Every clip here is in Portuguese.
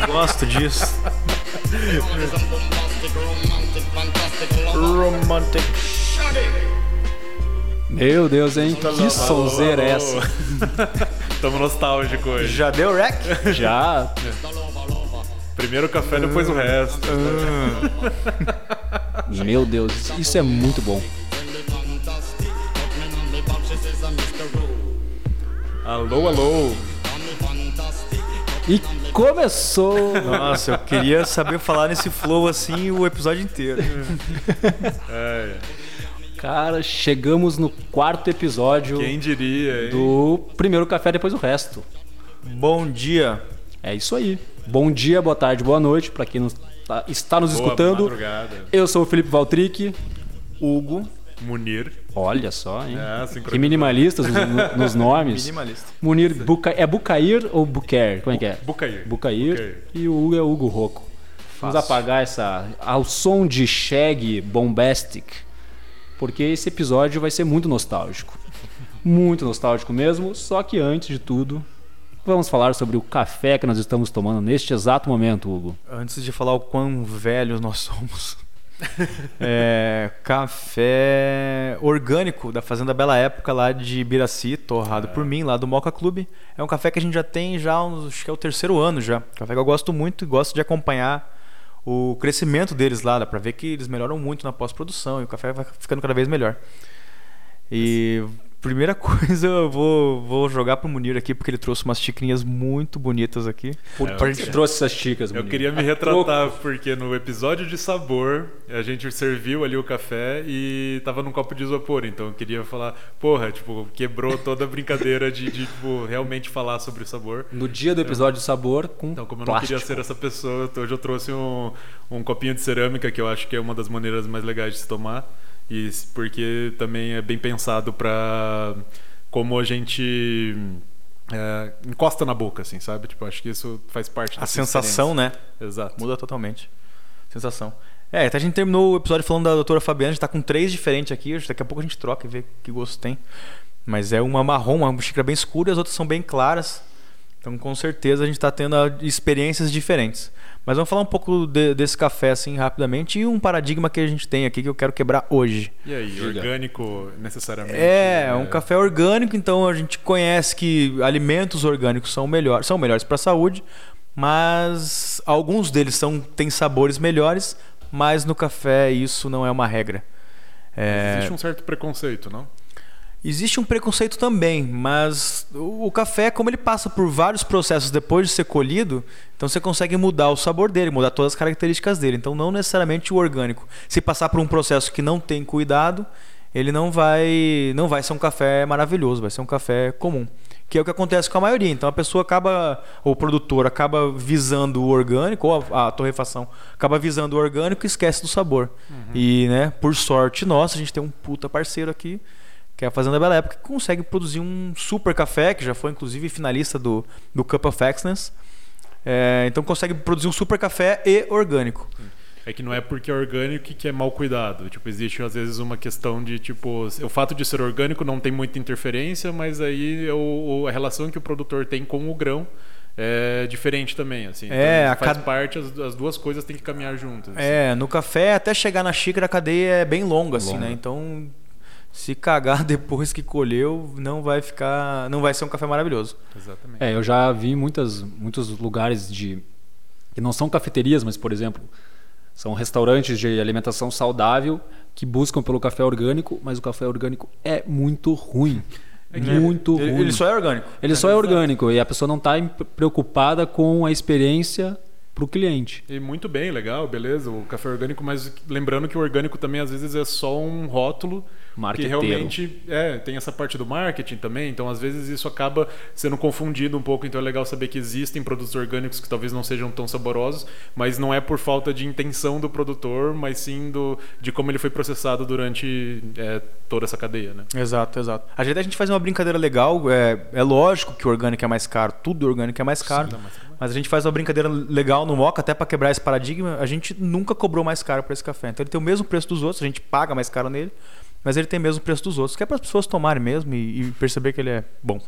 Eu gosto disso. Romantic. Meu Deus, hein? Que sonzeira é essa? Tamo nostálgico hoje. Já deu rec? Já. Primeiro café, depois o resto. Meu Deus, isso é muito bom. Alô, alô. E começou. Nossa, eu queria saber falar nesse flow assim o episódio inteiro. É, Cara, chegamos no quarto episódio quem diria, hein? do primeiro café depois o resto. Bom dia. É isso aí. Bom dia, boa tarde, boa noite para quem tá- está nos Boa escutando. madrugada. Eu sou o Felipe Valtric. Hugo. Munir. Olha só, hein? É, que minimalistas nos, nos nomes. Minimalista. Munir Buca... é Bucair ou Buquer? Como é que é? Bucair. Bucair. Bucair. E o Hugo é Hugo Rocco. Vamos apagar essa. ao som de Shag Bombastic. Porque esse episódio vai ser muito nostálgico. Muito nostálgico mesmo. Só que antes de tudo, vamos falar sobre o café que nós estamos tomando neste exato momento, Hugo. Antes de falar o quão velhos nós somos. é, café orgânico da Fazenda Bela Época lá de Biraci, torrado por mim, lá do Moca Clube. É um café que a gente já tem já, uns, acho que é o terceiro ano já. Café que eu gosto muito e gosto de acompanhar o crescimento deles lá. Dá pra ver que eles melhoram muito na pós-produção e o café vai ficando cada vez melhor. E primeira coisa eu vou, vou jogar pro Munir aqui porque ele trouxe umas xicrinhas muito bonitas aqui. Por É, que eu- você trouxe essas chicas, Eu Munir? queria me retratar, porque no episódio de sabor, a gente serviu ali o café e tava num copo de isopor. Então eu queria falar, porra, tipo, quebrou toda a brincadeira de, de, tipo, realmente falar sobre o sabor. No dia do episódio de sabor, com Então, como eu não plástico. queria ser essa pessoa, hoje eu trouxe um, um copinho de cerâmica, que eu acho que é uma das maneiras mais legais de se tomar. E porque também é bem pensado pra como a gente é, encosta na boca, assim, sabe? Tipo, acho que isso faz parte A sensação, né? Exato. Muda totalmente. Sensação. É, até a gente terminou o episódio falando da doutora Fabiana, a gente tá com três diferentes aqui, daqui a pouco a gente troca e vê que gosto tem. Mas é uma marrom, uma xícara bem escura e as outras são bem claras. Então com certeza a gente tá tendo ah, experiências diferentes. Mas vamos falar um pouco de- desse café assim rapidamente e um paradigma que a gente tem aqui que eu quero quebrar hoje. E aí, Diga. orgânico necessariamente? É, um café orgânico, então a gente conhece que alimentos orgânicos são melhores, são melhores para a saúde, mas alguns deles são têm sabores melhores, mas no café isso não é uma regra. É, Existe um certo preconceito, não? Existe um preconceito também, mas o café, como ele passa por vários processos depois de ser colhido, então você consegue mudar o sabor dele, mudar todas as características dele. Então, não necessariamente o orgânico. Se passar por um processo que não tem cuidado, ele não vai, não vai ser um café maravilhoso, vai ser um café comum. Que é o que acontece com a maioria. Então a pessoa acaba, ou o produtor acaba visando o orgânico, ou a, a torrefação acaba visando o orgânico e esquece do sabor. E, né, por sorte nossa, a gente tem um puta parceiro aqui que é a Fazenda Bela Época, que consegue produzir um super café, que já foi inclusive finalista do, do Cup of Excellence. É, então consegue produzir um super café e orgânico. É que não é porque é orgânico que- que é mal cuidado. Tipo, existe às vezes uma questão de tipo, o fato de ser orgânico não tem muita interferência, mas aí é o, a relação que o produtor tem com o grão é diferente também, assim. É, então, a faz cada- parte, as, as duas coisas têm que caminhar juntas. assim. É, no café até chegar na xícara a cadeia é bem longa, assim, Longa. né? Então se cagar depois que colheu, não vai ficar, não vai ser um café maravilhoso. Exatamente. É, eu já vi muitas, muitos lugares de. que não são cafeterias, mas, por exemplo, são restaurantes de alimentação saudável que buscam pelo café orgânico, mas o café orgânico é muito ruim. muito Ele, ruim. ele só é orgânico. Ele só é orgânico e a pessoa não está preocupada com a experiência para o cliente. E muito bem, legal, beleza, o café orgânico, mas lembrando que o orgânico também às vezes é só um rótulo que realmente é, tem essa parte do marketing também, então às vezes isso acaba sendo confundido um pouco, então é legal saber que existem produtos orgânicos que talvez não sejam tão saborosos, mas não é por falta de intenção do produtor, mas sim do, de como ele foi processado durante é, toda essa cadeia, né? Exato, exato. A gente, a gente faz uma brincadeira legal. É, é lógico que o orgânico é mais caro, tudo orgânico é mais caro. Sim, mas- Mas a gente faz uma brincadeira legal no Moca, até para quebrar esse paradigma. A gente nunca cobrou mais caro por esse café. Então ele tem o mesmo preço dos outros, a gente paga mais caro nele, mas ele tem o mesmo preço dos outros, que é para as pessoas tomarem mesmo e, e perceber que ele é bom.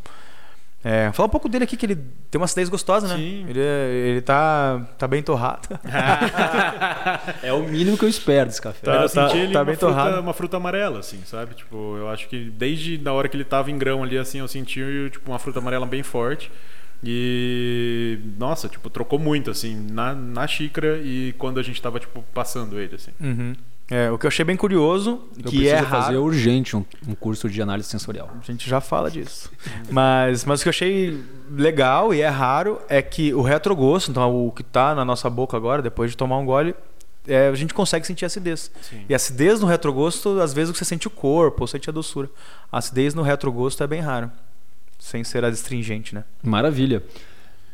É, fala um pouco dele aqui, que ele tem uma acidez gostosa, né? Sim. Ele, é- ele tá, tá bem torrado. É o mínimo que eu espero desse café. Tá. eu senti ele tá uma, bem fruta, torrado. uma fruta amarela, assim, sabe? Tipo, eu acho que desde na hora que ele tava em grão ali, assim, eu senti tipo, uma fruta amarela bem forte. E nossa, tipo, trocou muito, assim, na, na xícara e quando a gente tava, tipo, passando ele, assim. Uhum. É, o que eu achei bem curioso, Eu que é fazer raro. urgente um, um curso de análise sensorial. A gente já fala disso. Mas, mas o que eu achei legal e é raro é que o retrogosto, então o que tá na nossa boca agora, depois de tomar um gole, é, a gente consegue sentir acidez. Sim. E a acidez no retrogosto, às vezes você sente o corpo, ou sente a doçura. A acidez no retrogosto é bem raro. Sem ser astringente, né? Maravilha.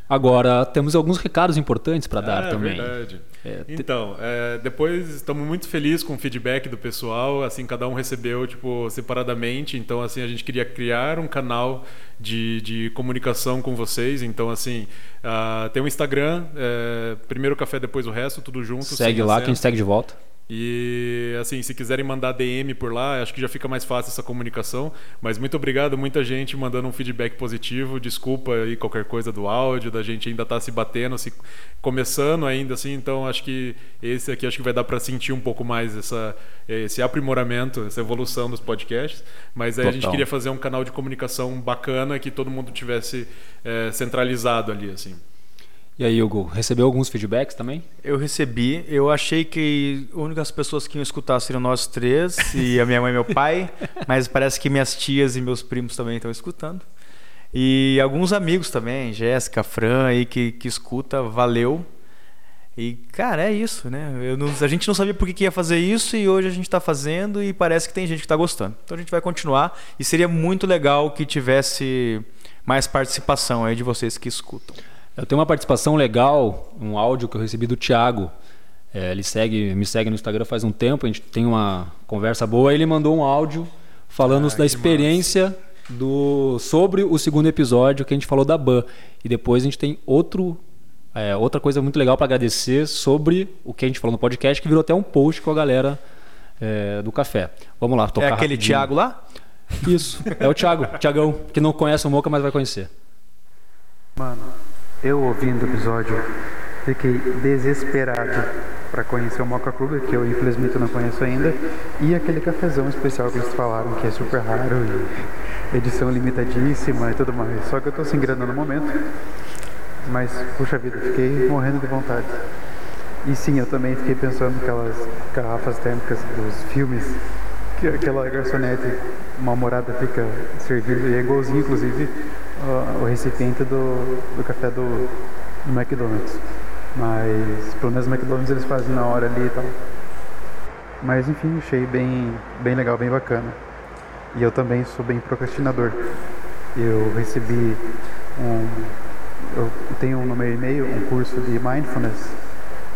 Agora, temos alguns recados importantes para dar é, também. verdade. É, te- Então, é, depois estamos muito felizes com o feedback do pessoal. Assim, cada um recebeu tipo separadamente. Então, assim, a gente queria criar um canal de, de comunicação com vocês. Então, assim, ah, tem um Instagram, é, primeiro café, depois o resto, tudo junto. segue lá acento. que a gente segue de volta. E assim, se quiserem mandar DM por lá, acho que já fica mais fácil essa comunicação. Mas muito obrigado, muita gente mandando um feedback positivo. Desculpa aí qualquer coisa do áudio, da gente ainda tá se batendo, se começando ainda assim. Então acho que esse aqui acho que vai dar para sentir um pouco mais essa esse aprimoramento, essa evolução dos podcasts. Mas aí a gente queria fazer um canal de comunicação bacana que todo mundo tivesse eh, centralizado ali assim. E aí, Hugo, recebeu alguns feedbacks também? Eu recebi, eu achei que as únicas pessoas que iam escutar seriam nós três e a minha mãe e meu pai, mas parece que minhas tias e meus primos também estão escutando. E alguns amigos também, Jéssica, Fran aí que, que escuta, valeu. E, cara, é isso, né? Não- a gente não sabia por que, que ia fazer isso e hoje a gente está fazendo e parece que tem gente que está gostando. Então a gente vai continuar e seria muito legal que tivesse mais participação aí de vocês que escutam. Eu tenho uma participação legal, um áudio que eu recebi do Thiago. É, ele segue, me segue no Instagram faz um tempo, a gente tem uma conversa boa. Ele mandou um áudio falando Ah, da experiência do sobre o segundo episódio que a gente falou da Ban. E depois a gente tem outro é, outra coisa muito legal para agradecer sobre o que a gente falou no podcast, que virou até um post com a galera é, do café. Vamos lá, tocar é aquele rapidinho. Thiago lá? Isso, é o Thiago, Thiagão, que não conhece o Moca, mas vai conhecer. Mano, eu ouvindo o episódio, fiquei desesperado para conhecer o Moca Club, que eu infelizmente não conheço ainda, e aquele cafezão especial que eles falaram, que é super raro e edição limitadíssima e tudo mais. Só que eu tô sem grana no momento, mas puxa vida, fiquei morrendo de vontade. E sim, eu também fiquei pensando naquelas garrafas térmicas dos filmes, que aquela garçonete mal-humorada fica servindo, e é igualzinho, inclusive, o- o recipiente do, do café do, do McDonald's. Mas, pelo menos no McDonald's eles fazem na hora ali e tal. Mas, enfim, achei bem, bem legal, bem bacana. E eu também sou bem procrastinador. Eu recebi um. Eu tenho no meu e-mail um curso de mindfulness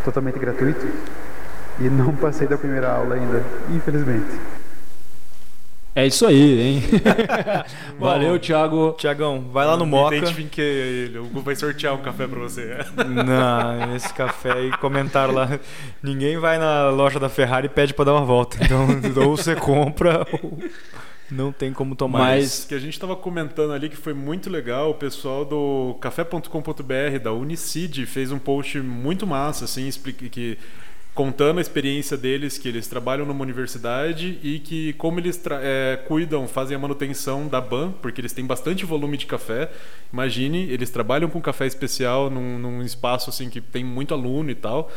totalmente gratuito e não passei da primeira aula ainda, infelizmente. É isso aí, hein? Valeu, Thiago. Tiagão, vai lá no Moca. Identifiquei ele. O Hugo vai sortear um café para você. Não, esse café aí, comentaram lá. Ninguém vai na loja da Ferrari e pede pra dar uma volta. Então, ou você compra ou não tem como tomar. Mas- que a gente estava comentando ali que foi muito legal. O pessoal do café.com.br da Unicid fez um post muito massa, assim, explica- que contando a experiência deles, que eles trabalham numa universidade e que como eles é, cuidam, fazem a manutenção da ban, porque eles têm bastante volume de café. Imagine, eles trabalham com café especial num, num espaço assim que tem muito aluno e tal.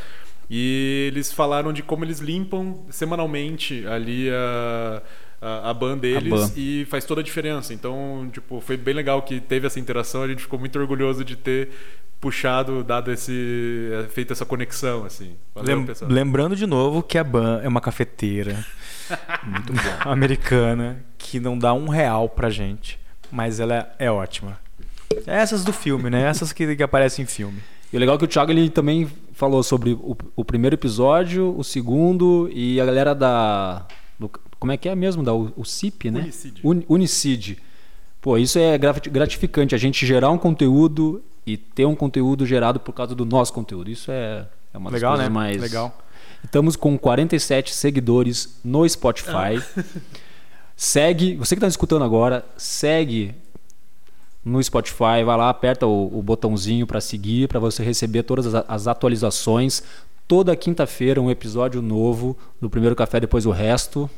E eles falaram de como eles limpam semanalmente ali a, a, a ban deles ban. e faz toda a diferença. Então, tipo, foi bem legal que teve essa interação. A gente ficou muito orgulhoso de ter puxado, dado esse, eh, feito essa conexão, assim. Valeu, Lem- pessoal. lembrando de novo que a Ban é uma cafeteira muito americana que não dá um real pra gente, mas ela é ótima. É Essas do filme, né? Essas que, que aparecem em filme. E o legal é que o Thiago ele também falou sobre o, o primeiro episódio, o segundo e a galera da. do- como é que é mesmo? Da CIP, né? Unicid. Uni- Unicid. Pô, isso é grati- gratificante, a gente gerar um conteúdo e ter um conteúdo gerado por causa do nosso conteúdo. Isso é, é uma das Legal, coisas né? mais. Legal. Estamos com 47 seguidores no Spotify. Segue, você que está escutando agora, segue no Spotify, vai lá, aperta o, o botãozinho para seguir, para você receber todas as, as atualizações. Toda quinta-feira um episódio novo do primeiro café, depois o resto.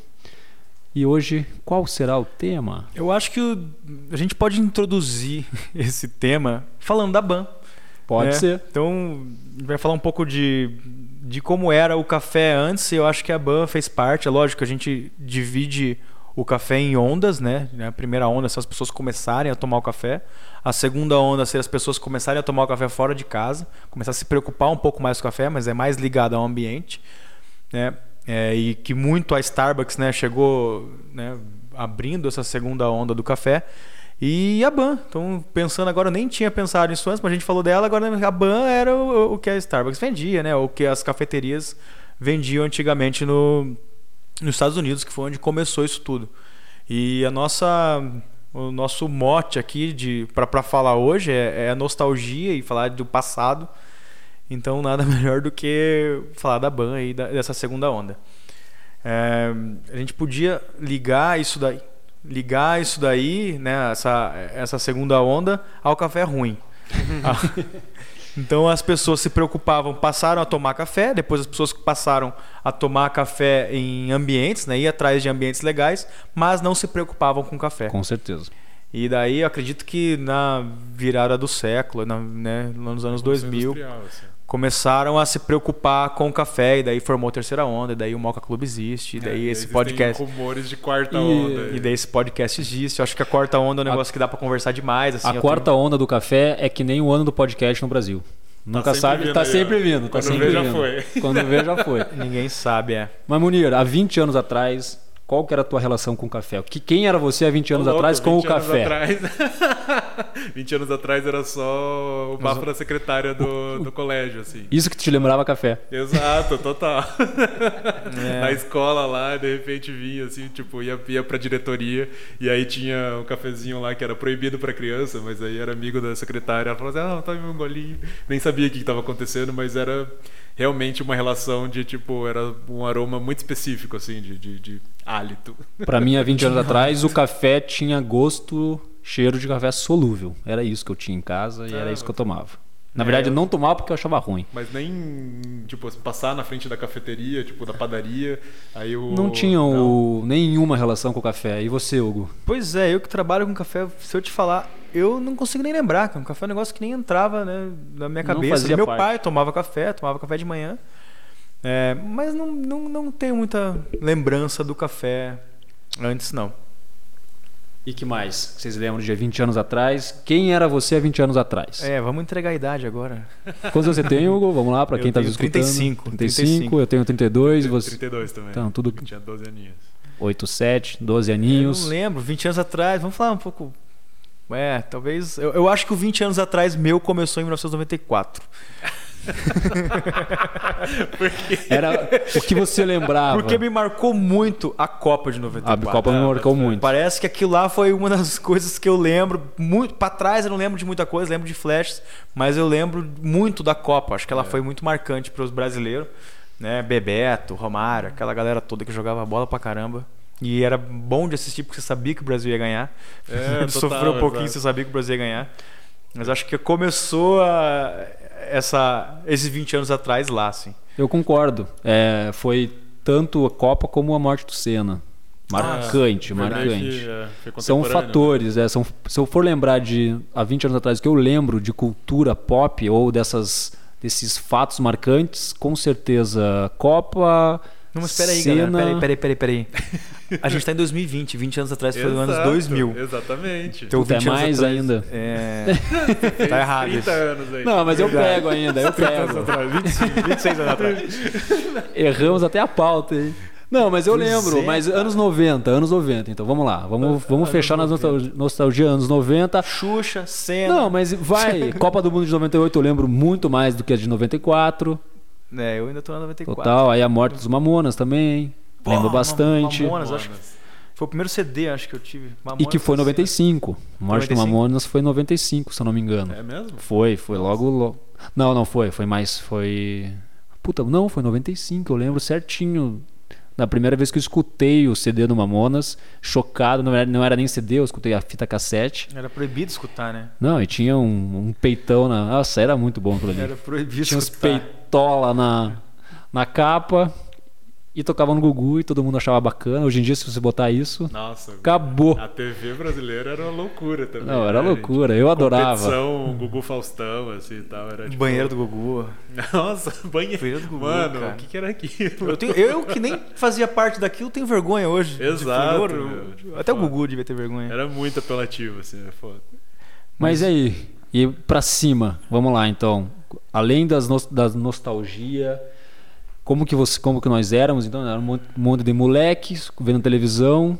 E hoje, qual será o tema? Eu acho que o- a gente pode introduzir esse tema falando da BAN. Pode né? ser. Então, a gente vai falar um pouco de, de como era o café antes. Eu acho que a BAN fez parte. É lógico que a gente divide o café em ondas, né? A primeira onda é se as pessoas começarem a tomar o café. A segunda onda se as pessoas começarem a tomar o café fora de casa. Começar a se preocupar um pouco mais com o café, mas é mais ligado ao ambiente. Né? É, e que muito a Starbucks né, chegou né, abrindo essa segunda onda do café. E a Ban. Então, pensando agora, eu nem tinha pensado nisso antes, mas a gente falou dela, agora a Ban era o, o que a Starbucks vendia, né? O que as cafeterias vendiam antigamente no, nos Estados Unidos, que foi onde começou isso tudo. E a nossa o nosso mote aqui para falar hoje é, é nostalgia e falar do passado. Então nada melhor do que falar da ban aí da- dessa segunda onda. É, a gente podia ligar isso daí, ligar isso daí, né, essa, essa segunda onda ao café ruim. Ah, então as pessoas se preocupavam, passaram a tomar café, depois as pessoas passaram a tomar café em ambientes, né, ir atrás de ambientes legais, mas não se preocupavam com café. Com certeza. E daí eu acredito que na virada do século, na, né, lá nos anos 2000, Industrial, assim. Começaram a se preocupar com o café, e daí formou a terceira onda, e daí o Moca Club existe, e daí É, esse podcast. rumores de quarta E- onda. E daí esse podcast existe. Eu acho que a quarta onda é um negócio que dá pra conversar demais. Assim, a quarta onda do café é que nem o ano do podcast no Brasil. Nunca sempre sabe, vindo tá aí, sempre vindo. Tá Quando sempre vê, já vindo. foi. Quando vê, já foi. tenho- Ninguém sabe, é. Mas Munir, há 20 anos atrás, qual que era a tua relação com o café? Que, quem era você há 20 anos louco, atrás com o 20 anos café? atrás- 20 anos atrás era só o bafo da secretária do, do colégio, assim. Isso que te lembrava café. Exato, total. É. Na escola lá, de repente vinha assim, tipo, ia, ia pra diretoria e aí tinha um cafezinho lá que era proibido pra criança, mas aí era amigo da secretária. Ela falou assim: ah, tome um golinho. Nem sabia o que estava acontecendo, mas era realmente uma relação de tipo, era um aroma muito específico, assim, de, de, de hálito. Pra mim, há 20 anos atrás, o café tinha gosto, cheiro de café solúvel. Era isso que eu tinha em casa e era Ah, isso que eu tomava. Na É, verdade, eu eu- não tomava porque eu achava ruim. Mas nem, tipo, passar na frente da cafeteria, tipo, da padaria, aí o... Não tinha Não. o- nenhuma relação com o café. E você, Hugo? Pois é, eu que trabalho com café, se eu te falar, eu não consigo nem lembrar. cara. Um café é um negócio que nem entrava né, na minha cabeça. Meu parte. pai tomava café, tomava café de manhã. É, mas não, não, não tenho muita lembrança do café antes, não. E que mais? Vocês lembram de há 20 anos atrás? Quem era você há 20 anos atrás? É, vamos entregar a idade agora. Quantos você tem, Hugo? Vamos lá, pra Eu quem tá tenho nos escutando. 35, 35, 35. eu tenho 32, e você... 32 também. Então, tudo- Eu Tinha 12 aninhos. 8, 7, 12 Eu aninhos. não lembro, 20 anos atrás, vamos falar um pouco. É, talvez. Eu, eu acho que o 20 anos atrás meu começou em 1994. Era o que você lembrava. Porque me marcou muito a Copa de A 94. Copa me marcou mas- muito. Parece que aquilo lá foi uma das coisas que eu lembro muito para trás. Eu não lembro de muita coisa, lembro de flashes, mas eu lembro muito da Copa. Acho que ela foi muito marcante para os brasileiros, né? Bebeto, Romário, aquela galera toda que jogava bola pra caramba. E era bom de assistir porque você sabia que o Brasil ia ganhar. É, Sofreu total, um pouquinho, exato. você sabia que o Brasil ia ganhar. Mas acho que começou a, essa, esses 20 anos atrás lá, assim. Eu concordo. É, foi tanto a Copa como a morte do Senna. Marcante, Verdade marcante. que, é, foi São né? fatores, é, são, se eu for lembrar de há 20 anos atrás que eu lembro de cultura pop ou dessas, desses fatos marcantes, com certeza Copa. Não, mas peraí, Senna, galera. Peraí, peraí, peraí, peraí. A gente tá em 2020, 20 anos atrás foi no anos Exato, 2000. Exatamente. Então, Puta, é 20 anos mais atrás- ainda. É. tá errado 30 isso. anos aí. Não, mas eu Verdade. pego ainda, eu pego. 25, 26 anos atrás. Erramos até a pauta, hein? Não, mas eu lembro, é, mas anos 90, anos 90. Então vamos lá, vamos, vamos fechar na nostalgia, nostalgia anos 90. Xuxa, Senna. Não, mas vai, Copa do Mundo de 98 eu lembro muito mais do que a de 94. É, eu ainda tô na 94. Total, aí a morte dos Mamonas também. Lembro bastante. Mamonas, acho que foi o primeiro CD, acho que eu tive. E que foi em Mamonas, 95. A morte do 95? Mamonas foi em 95, se eu não me engano. É mesmo? Foi, foi logo, logo. Não, não foi, foi mais. Foi. Puta, não, foi 95, eu lembro certinho Na primeira vez que eu escutei o CD do Mamonas, chocado, não era, não era nem CD, eu escutei a fita cassete. Era proibido escutar, né? Não, e tinha um, um peitão na. Nossa, era muito bom aquilo ali. Era proibido Tinha uns escutar. peitola na, na capa e tocava no Gugu e todo mundo achava bacana. Hoje em dia, se você botar isso, Nossa. acabou. A TV brasileira era uma loucura também. Não, era né, loucura, gente? eu adorava. Competição, Gugu Faustão, assim e tal. Era, tipo... Banheiro do Gugu. Nossa, banheiro. Banheiro do Gugu, Mano, cara. o que, que era aquilo? Eu, tenho- eu que nem fazia parte daquilo tenho vergonha hoje. Exato, meu. Até o Foda. Gugu devia ter vergonha. Era muito apelativo, assim, é foda. Mas e aí, e pra cima, vamos lá então. Além das, nos, das nostalgia, como que você, como que nós éramos? Então, era um monte, monte de moleques vendo televisão,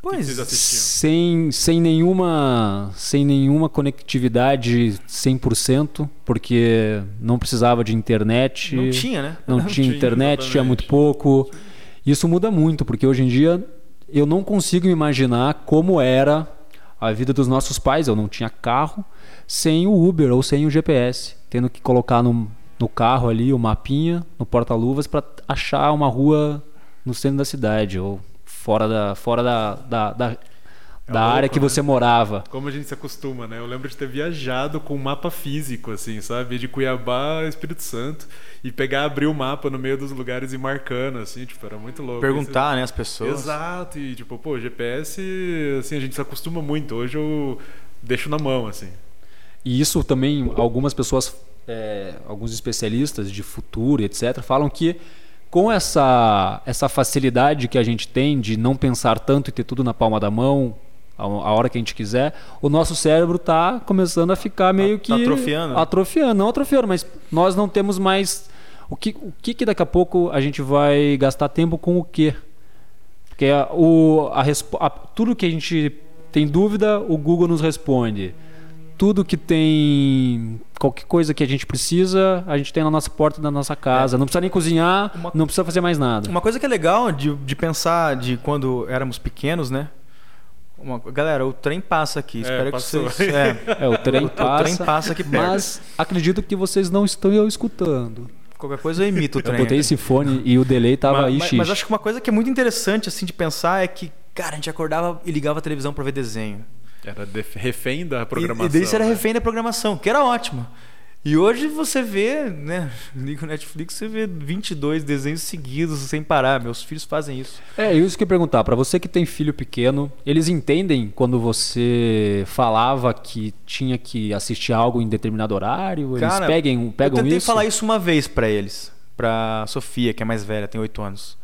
Pois, sem, sem nenhuma sem nenhuma conectividade 100%, porque não precisava de internet. não tinha, né? não tinha tinha, internet, tinha exatamente. muito pouco. Isso muda muito, porque hoje em dia eu não consigo me imaginar como era a vida dos nossos pais. Eu não tinha carro sem o Uber ou sem o GPS, tendo que colocar no, no carro ali o mapinha, no porta-luvas, para achar uma rua no centro da cidade ou fora da, fora da, da, da, da louco, área que né? você morava. Como a gente se acostuma, né? Eu lembro de ter viajado com um mapa físico, assim, sabe? De Cuiabá a Espírito Santo. E pegar, abrir o mapa no meio dos lugares e ir marcando, assim, tipo, era muito louco. Perguntar, né, as pessoas. Exato, e tipo, pô, GPS, assim, a gente se acostuma muito. Hoje eu deixo na mão, assim. E isso também, algumas pessoas, é, alguns especialistas de futuro, etc., falam que com essa, essa facilidade que a gente tem de não pensar tanto e ter tudo na palma da mão, a, a hora que a gente quiser, o nosso cérebro está começando a ficar meio Tá- que. tá atrofiando. Atrofiando, não atrofiando, mas nós não temos mais. O que, o que, que daqui a pouco a gente vai gastar tempo com o quê? Porque a, o, a, a- tudo que a gente tem dúvida, o Google nos responde. Tudo que tem. Qualquer coisa que a gente precisa, a gente tem na nossa porta da nossa casa. Não precisa nem cozinhar, Uma- não precisa fazer mais nada. Uma coisa que é legal de, de pensar de quando éramos pequenos, né? Uma- galera, o trem passa aqui. Espero que passou. vocês. É, É, o trem o passa. trem passa aqui perto. Mas acredito que vocês não estão escutando. Qualquer coisa eu imito o Eu trem. botei esse fone e o delay tava mas, aí, mas, mas acho que uma coisa que é muito interessante assim de pensar é que, cara, a gente acordava e ligava a televisão pra ver desenho. Era refém da E, programação. e daí você era né? refém da programação, que era ótimo. E hoje você vê, né? Liga o Netflix, você vê 22 desenhos seguidos sem parar. Meus filhos fazem isso. É, isso que eu ia perguntar. Pra você que tem filho pequeno, eles entendem quando você falava que tinha que assistir algo em determinado horário? Eles Cara, peguem, pegam eu tentei isso? falar isso uma vez pra eles. Pra Sofia, que é mais velha, tem 8 anos.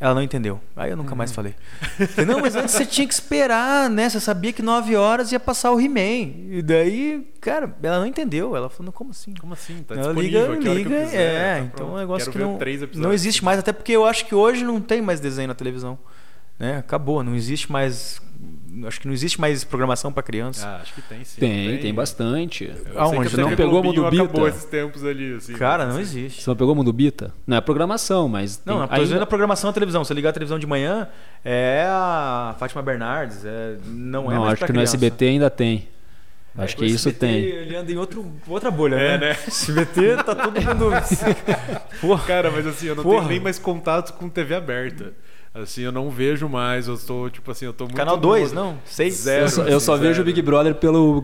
Ela não entendeu. Aí eu nunca mais falei. Falei, Não, mas antes você tinha que esperar, né? Você sabia que 9 horas ia passar o He-Man. E daí, cara, ela não entendeu. Ela falou, como assim? Como assim? Tá ela liga, liga, quiser, é, tá então é um negócio Quero que não, não existe mais, até porque eu acho que hoje não tem mais desenho na televisão. Né? Acabou, não existe mais. Acho que não existe mais programação pra criança. Ah, acho que tem sim. Tem, tem, bastante. Sei que Aonde? a Não pegou Mundo Bita? acabou esses tempos ali, assim. Cara, né? não existe. Você não pegou o Mundo Bita? Não é programação, mas. Não, tem, ainda- a programação na televisão. Você ligar a televisão de manhã, é a Fátima Bernardes, é, não é Não, mais acho que no criança. SBT ainda tem. É, Acho o que isso SBT, tem. Ele anda em outro, outra bolha, É, né? né? SBT tá todo mundo. Porra. Cara, mas assim, eu não Porra. tenho nem mais contato com TV aberta. Assim, eu não vejo mais, eu tô, tipo assim, eu tô muito... Canal 2, no- não? 6? Zero. Eu só, eu só assim, vejo o. Big Brother pelo,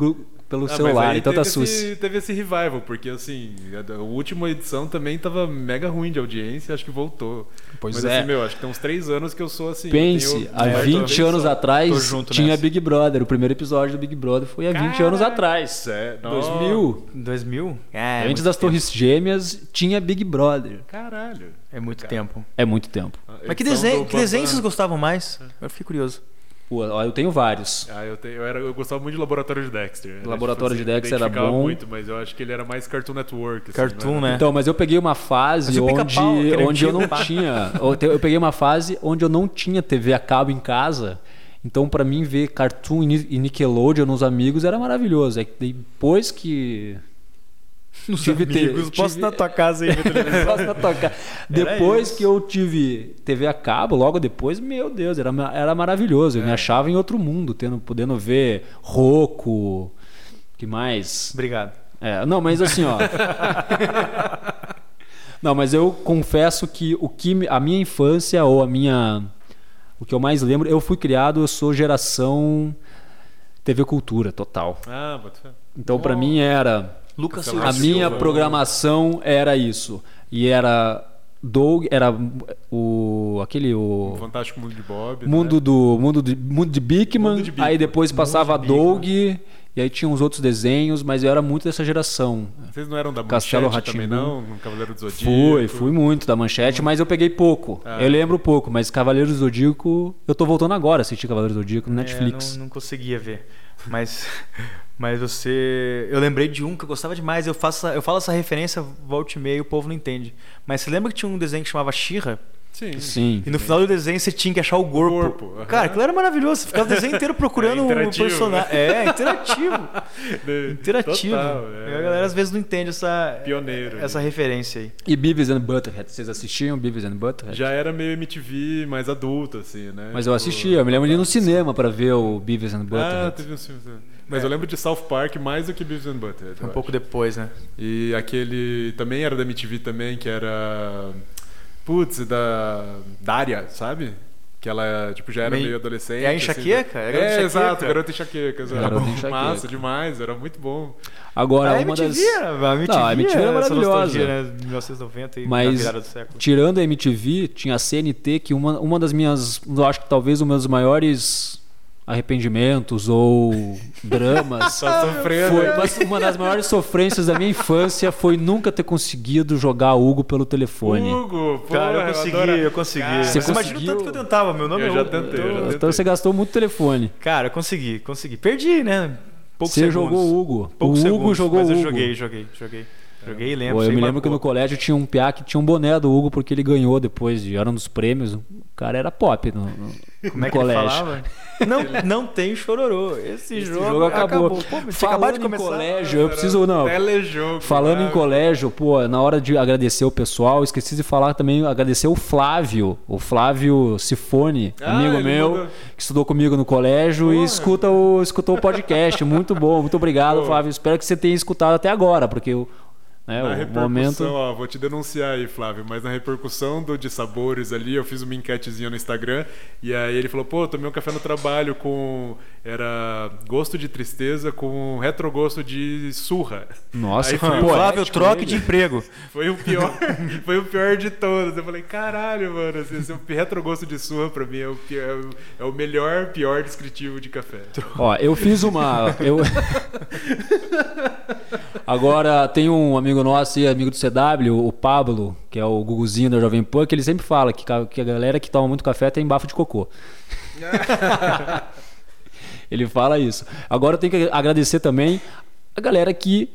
pelo Ah, celular, então tá teve sus. esse, teve esse revival, porque assim, a, a última edição também tava mega ruim de audiência, acho que voltou. Pois Mas é. assim, meu, acho que tem uns três anos que eu sou assim. Pense, tenho- há É, 20 tô- anos atrás junto tinha nessa. Big Brother. O primeiro episódio do Big Brother foi há 20 anos Caraca, atrás. é, não. 2000. 2000? É, Antes muito das tempo. Torres Gêmeas tinha Big Brother. Caralho. É muito tempo. É muito tempo. Mas que desenho, que desenho vocês gostavam mais? Eu fiquei curioso. Pô, eu tenho vários. Ah, eu, tenho, eu, era, eu gostava muito de Laboratório de Dexter. Laboratório tipo de Dexter era bom. muito, mas eu acho que ele era mais Cartoon Network. assim, Cartoon, né? Então, mas eu peguei uma fase onde, onde eu não tinha. Eu peguei uma fase onde eu não tinha TV a cabo em casa. Então, pra mim, ver Cartoon e e Nickelodeon nos amigos era maravilhoso. É que depois que. Tive te- Amigos, posso tive- na tua casa aí? Posso na tua cara. Depois que eu tive TV a cabo, logo depois, meu Deus, era, era maravilhoso. Eu É. me achava em outro mundo, tendo, podendo ver Roco. que mais? Obrigado. É, não, mas assim, ó. Não, mas eu confesso que o que a minha infância ou a minha o que eu mais lembro, eu fui criado, eu sou geração TV Cultura total. Ah, fé. Então pra mim era Lucas Aquela a Silva. minha Silva. programação era isso. E era Doug, era o aquele O Fantástico Mundo de Bob. mundo né? do mundo de, mundo de Bigman. aí depois passava de Doug e aí tinha uns outros desenhos, mas eu era muito dessa geração. Vocês não eram da Castelo Manchete também, não? No Cavaleiro do Zodíaco? Fui, fui muito da manchete, mas eu peguei pouco. Ah. Eu lembro pouco, mas Cavaleiros do Zodíaco, eu tô voltando agora a assistir Cavaleiros do Zodíaco no É, Netflix. não, não conseguia ver. Mas, mas você. Eu lembrei de um que eu gostava demais. Eu, faço, eu falo essa referência, volte e meio, o povo não entende. Mas você lembra que tinha um desenho que chamava Shira? Sim. Sim. E no final do desenho você tinha que achar o corpo. corpo, aham. Cara, aquilo era maravilhoso. Você ficava o desenho inteiro procurando É um interativo, personagem. É, interativo. Interativo. Total, é. a galera às vezes não entende essa, Pioneiro. essa né? referência aí. E Beavis and Butthead, vocês assistiam Beavis and Butthead? Já era meio MTV mais adulto, assim, né? Mas eu Tipo, assistia, eu me lembro de ir no cinema pra ver o Beavis and Ah, Butthead. teve um filme. Mas É. eu lembro de South Park mais do que Beavis and Butthead. Foi um pouco acho. depois, né? E aquele também era da MTV também, que era. Putz, da. Daria, sabe? Que ela, tipo, já era Meio- meio, adolescente. É a assim, enxaqueca? É a É, garota enxaqueca. exato, garota enxaqueca. exato. Garota enxaqueca. Massa demais, era muito bom. Agora, a uma MTV, das... era- a MTV, Não, a MTV era maravilhosa. né? 1990 e Mas- na virada do século. Tirando a MTV, tinha a CNT, que uma, uma das minhas, eu acho que talvez um dos maiores arrependimentos ou dramas. Tá sofrendo. Foi uma, uma das maiores sofrências da minha infância foi nunca ter conseguido jogar Hugo pelo telefone. Hugo, pô, Cara, eu consegui, adoro- eu consegui. Cara, Você Você imagina o tanto que eu tentava, meu nome Eu é já Hugo, tentei, eu já então- Então você gastou muito telefone. Cara, eu consegui, consegui. Perdi, né? Poucos você segundos. jogou o Hugo. Poucos o Hugo segundos, jogou mas o eu Hugo. joguei, joguei, joguei. Joguei e lembro. Pô, eu me lembro que no marcou. colégio tinha um piá que tinha um boné do Hugo porque ele ganhou depois de era um dos prêmios. O cara era pop no, no- Como é no que colégio. ele falava? Não, não tem chororô. Esse, Esse jogo, jogo acabou. Pô, você Falando acabou de em começar. colégio, eu preciso não. Telejogo. Falando em né? colégio, pô, na hora de agradecer o pessoal, esqueci de falar também, agradecer o Flávio, o Flávio Sifone, Ah, amigo meu, que estudou comigo no colégio e escuta o, escutou o podcast. Muito bom, muito obrigado, Pô. Flávio. Espero que você tenha escutado até agora, porque o, né, Na repercussão, momento. ó, vou te denunciar aí, Flávio, mas na repercussão do de sabores ali, eu fiz uma enquetezinha no Instagram e aí ele falou: pô, tomei um café no trabalho com. Era gosto de tristeza com retrogosto de surra. Nossa, Aí pô, foi o Flávio, ético troque ele. de emprego. Foi o pior, foi o pior de todos. Eu falei, caralho, mano, esse, esse retrogosto de surra pra mim é o, pior- é o- é o melhor, pior descritivo de café. Ó, eu fiz uma. Eu... Agora tem um amigo nosso aí, amigo do CW, o Pablo, que é o Guguzinho da Jovem Pan, que ele sempre fala que, que a galera que toma muito café tem bafo de cocô. ele fala isso. Agora eu tenho que agradecer também a galera que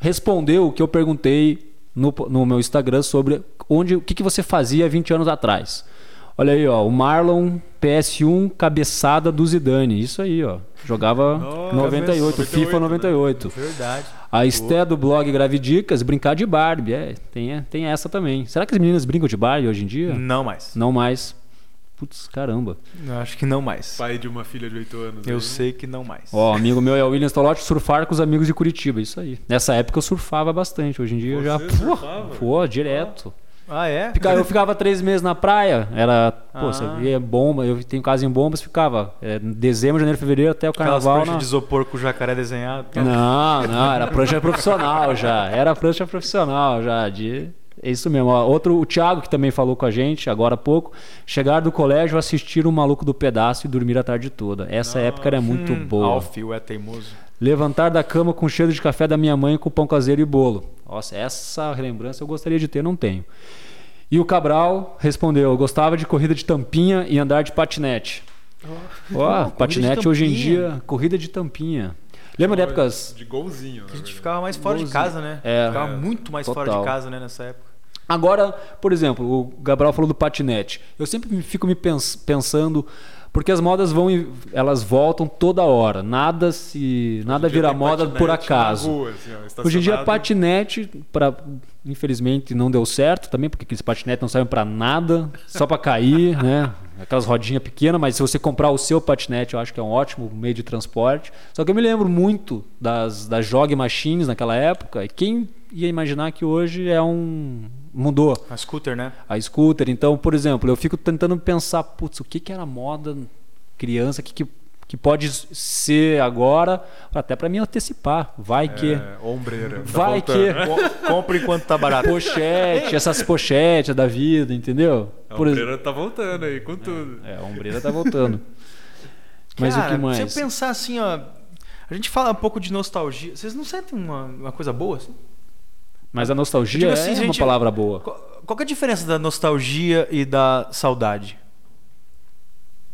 respondeu o que eu perguntei no, no meu Instagram sobre onde, o que, que você fazia 20 anos atrás. Olha aí, ó, o Marlon PS1 cabeçada do Zidane. Isso aí, ó. Jogava Nossa, 98, 98, FIFA 98. Verdade. A Esté do blog Gravidicas, brincar de Barbie. É, tem, tem essa também. Será que as meninas brincam de Barbie hoje em dia? Não mais. Não mais. Putz, caramba. Eu acho que não mais. Pai de uma filha de 8 anos. Eu aí. sei que não mais. Ó, amigo meu é o William Stolotti, surfar com os amigos de Curitiba. Isso aí. Nessa época eu surfava bastante. Hoje em dia eu já. Você surfava? Pô, direto. Ah, é? Fica- Eu ficava três meses na praia, era. Pô, Ah. você via bomba, eu tenho casa em bombas, ficava é, dezembro, janeiro, fevereiro até o Aquelas carnaval. pranchas na- de isopor com o jacaré desenhado. Não, não, era prancha profissional já. Era prancha profissional já. De... É isso mesmo. Outro, o Thiago, que também falou com a gente agora há pouco. Chegar do colégio, assistir o maluco do pedaço e dormir a tarde toda. Essa época era muito Hum, boa. Alfio é teimoso. Levantar da cama com cheiro de café da minha mãe com pão caseiro e bolo. Nossa, essa lembrança eu gostaria de ter, não tenho. E o Cabral respondeu: eu gostava de corrida de tampinha e andar de patinete. Ó, de patinete hoje em dia, corrida de tampinha. Lembra de épocas De golzinho. A na gente verdade. ficava mais fora de Golzinho. casa, né? É. ficava É. muito mais fora Total. de casa, né, nessa época. Agora, por exemplo, o Gabriel falou do patinete. Eu sempre fico me pens- pensando porque as modas vão e elas voltam toda hora. Nada se nada vira moda por acaso. rua, assim, Hoje em dia patinete para infelizmente não deu certo também porque aqueles patinetes não servem para nada, só para cair, né? Aquelas rodinhas pequenas, mas se você comprar o seu patinete, eu acho que é um ótimo meio de transporte. Só que eu me lembro muito das, das jog machines naquela época. E quem ia imaginar que hoje é um mudou A scooter, né? a scooter. Então, por exemplo, eu fico tentando pensar, putz, o que, que era moda criança, o que, que, que pode ser agora, até para me antecipar. Vai que. É, ombreira. Tá vai que. voltando. Co- Compre enquanto tá barato. Pochete, essas pochetes da vida, entendeu? A Por ex- ombreira tá voltando aí com tudo. É, a ombreira tá voltando. Mas Cara, o que mais? Se eu pensar assim, ó. A gente fala um pouco de nostalgia. Vocês não sentem uma, uma coisa boa? Assim? Mas a nostalgia Digo é assim, uma gente, palavra boa. Qual, é a diferença da nostalgia e da saudade?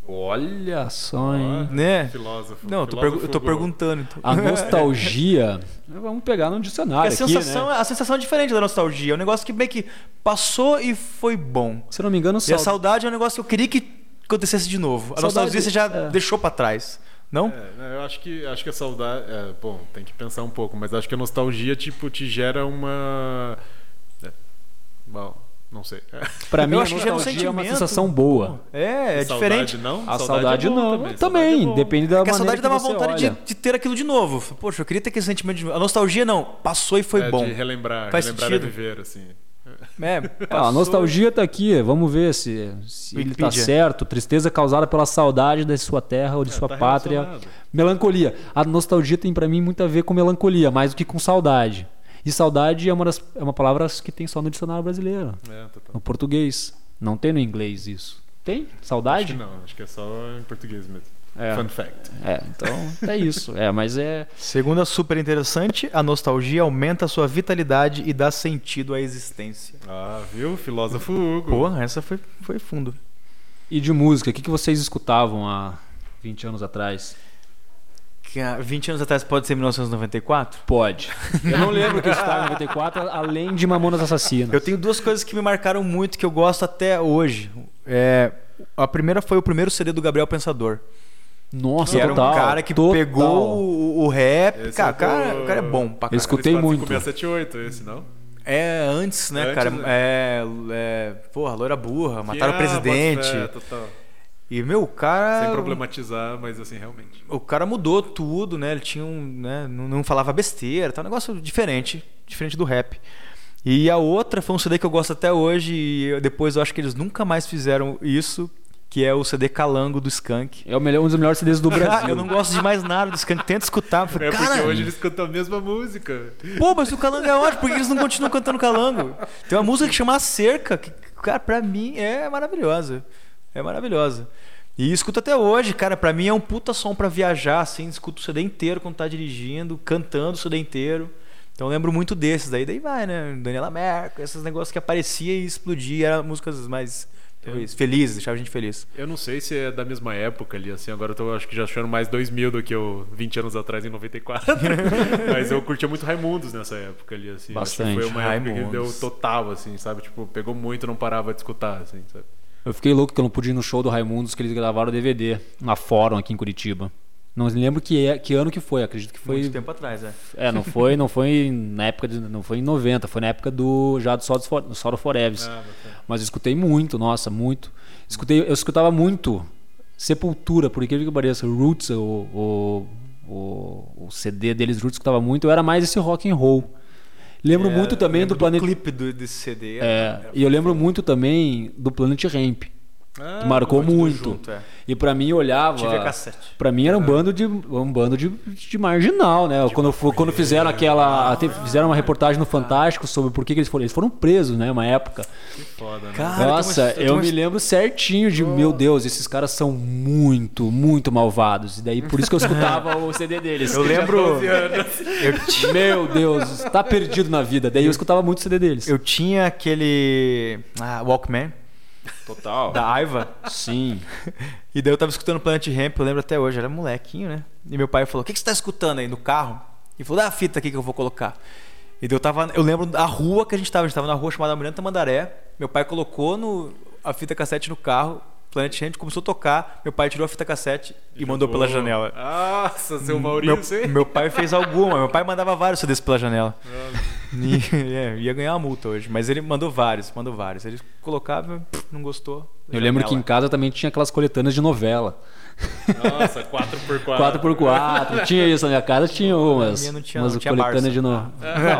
Olha só, hein? Né? Filósofo. Não, eu tô, filósofo eu tô perguntando. Então. A nostalgia, vamos pegar no Porque dicionário a aqui, sensação, né? a sensação é diferente da nostalgia. É um negócio que meio que passou e foi bom. Se eu não me engano, E a saud- saudade é um negócio que eu queria que acontecesse de novo. A Saudade- nostalgia você já é. deixou pra trás. Não? É, né, eu acho que acho que a saudade, é, bom, tem que pensar um pouco, mas acho que a nostalgia tipo te gera uma é, bom, não sei. Pra mim, Eu a acho que gera um nostalgia é uma sentimento. sensação boa. É, é Saudade diferente. não? A saudade, é bom não. Também, Também, saudade é depende da Porque a maneira saudade que dá uma vontade de, de ter aquilo de novo. Poxa, eu queria ter aquele sentimento de novo. A nostalgia não. Passou e foi é, bom. de relembrar, Faz relembrar sentido. a viver assim. É, Ah, a nostalgia tá aqui, vamos ver se, se ele tá Wikipedia. certo. Tristeza causada pela saudade da sua terra ou de sua tá pátria. Melancolia. A nostalgia tem pra mim muito a ver com melancolia, mais do que com saudade. E saudade é uma, das- é uma palavra que tem só no dicionário brasileiro, É, total. no português. Não tem no inglês isso. Tem? Acho que Saudade? não, acho que é só em português mesmo. É. Fun fact. É, então é isso. É, mas é. Segunda super interessante, a nostalgia aumenta a sua vitalidade e dá sentido à existência. Ah, viu? Filósofo Hugo. Pô, essa foi, foi fundo. E de música, o que, que vocês escutavam há 20 anos atrás? Que há 20 anos atrás pode ser 1994? Pode. Eu não lembro que estava em 94, além de Mamonas Assassinas. Eu tenho duas coisas que me marcaram muito que eu gosto até hoje. É, a primeira foi o primeiro CD do Gabriel Pensador. Nossa, Que era total. um cara que total. pegou o, o rap. Esse Cara, é o cara, o cara é bom pra Eu caralho. escutei muito. 678, esse não? É antes, né, Antes, cara? né? É, é. Porra, loira burra, mataram o Que- ah, presidente. fé, total. E, meu, o cara. Sem problematizar, mas assim, realmente. O cara mudou tudo, né? Ele tinha um. Né? Não, não falava besteira, tá um negócio diferente. Diferente do rap. E a outra foi um CD que eu gosto até hoje, e eu- depois eu acho que eles nunca mais fizeram isso, que é o CD Calango do Skank. É o melhor, um dos melhores CDs do Brasil. eu não gosto de mais nada do Skank, tenta escutar. Falei, É porque cara, hoje eles cantam a mesma música. Pô, mas o Calango é ótimo, por que eles não continuam cantando Calango? Tem uma música que chama A Cerca, que, cara, pra mim é maravilhosa. É maravilhosa. E escuto até hoje, cara, pra mim é um puta som pra viajar, assim, escuto o CD inteiro quando tá dirigindo, cantando o CD inteiro. Então eu lembro muito desses, daí daí vai, né? Daniela Merkel, esses negócios que aparecia e explodia, eram músicas mais talvez, felizes, deixava a gente feliz. Eu não sei se é da mesma época ali, assim, agora eu tô acho que já achando mais 2000 do que eu 20 anos atrás em 94. Mas eu curtia muito Raimundos nessa época ali, assim. Bastante. Foi uma época que deu total, assim, sabe? Tipo, pegou muito, não parava de escutar, assim, sabe? Eu fiquei louco que eu não pude ir no show do Raimundos que eles gravaram o DVD na Fórum aqui em Curitiba. Não lembro que, é, que ano que foi, acredito que foi. Muito tempo atrás, é. É, não foi, não foi na época de, não foi em 90, foi na época do já do do Solo Foreves. Ah. Mas eu escutei muito, nossa, muito. Escutei, eu escutava muito Sepultura, por incrível que pareça, Roots, o, o, o, o CD deles Roots eu escutava muito, eu era mais esse rock and roll. Lembro É, muito também lembro do Planet clipe do, desse CD. é, e eu lembro muito também do Planet Ramp, Ah, que marcou muito. junto, é. E pra mim eu olhava, Tive a cassete. Pra mim era um bando de um bando de, de marginal, né? Quando, fo- quando fizeram aquela até fizeram uma reportagem no Fantástico sobre por que, que eles foram, eles foram presos, né, uma época. Que foda, né? Cara, uma- Nossa, tem eu uma- me lembro certinho de, meu Deus, esses caras são muito, muito malvados. E daí por isso que eu escutava o CD deles. Eu lembro. 12 anos. Eu, Meu Deus, tá perdido na vida. Daí eu escutava muito o CD deles. eu tinha aquele. Ah, Walkman, Total. da Aiva. Sim. E daí eu tava escutando Planet Ramp, eu lembro até hoje, era molequinho, né? E meu pai falou: O que, que você tá escutando aí no carro? E falou: Dá a fita aqui que eu vou colocar. E daí eu tava. Eu lembro da rua que a gente tava, a gente tava na rua chamada Miranda Tamandaré. Meu pai colocou no, a fita cassete no carro, Planet Ramp começou a tocar, meu pai tirou a fita cassete e mandou pela janela. Nossa, seu Meu, Maurício, hein? meu pai fez alguma, meu pai mandava vários CDs pela janela. E, é, ia ganhar uma multa hoje, mas ele mandou vários, mandou vários. Ele colocava, não gostou. Eu lembro que em janela. casa também tinha aquelas coletâneas de novela. Nossa, 4x4. 4x4. tinha isso na minha casa, tinha umas. minha não tinha, umas não, tinha de no... Não,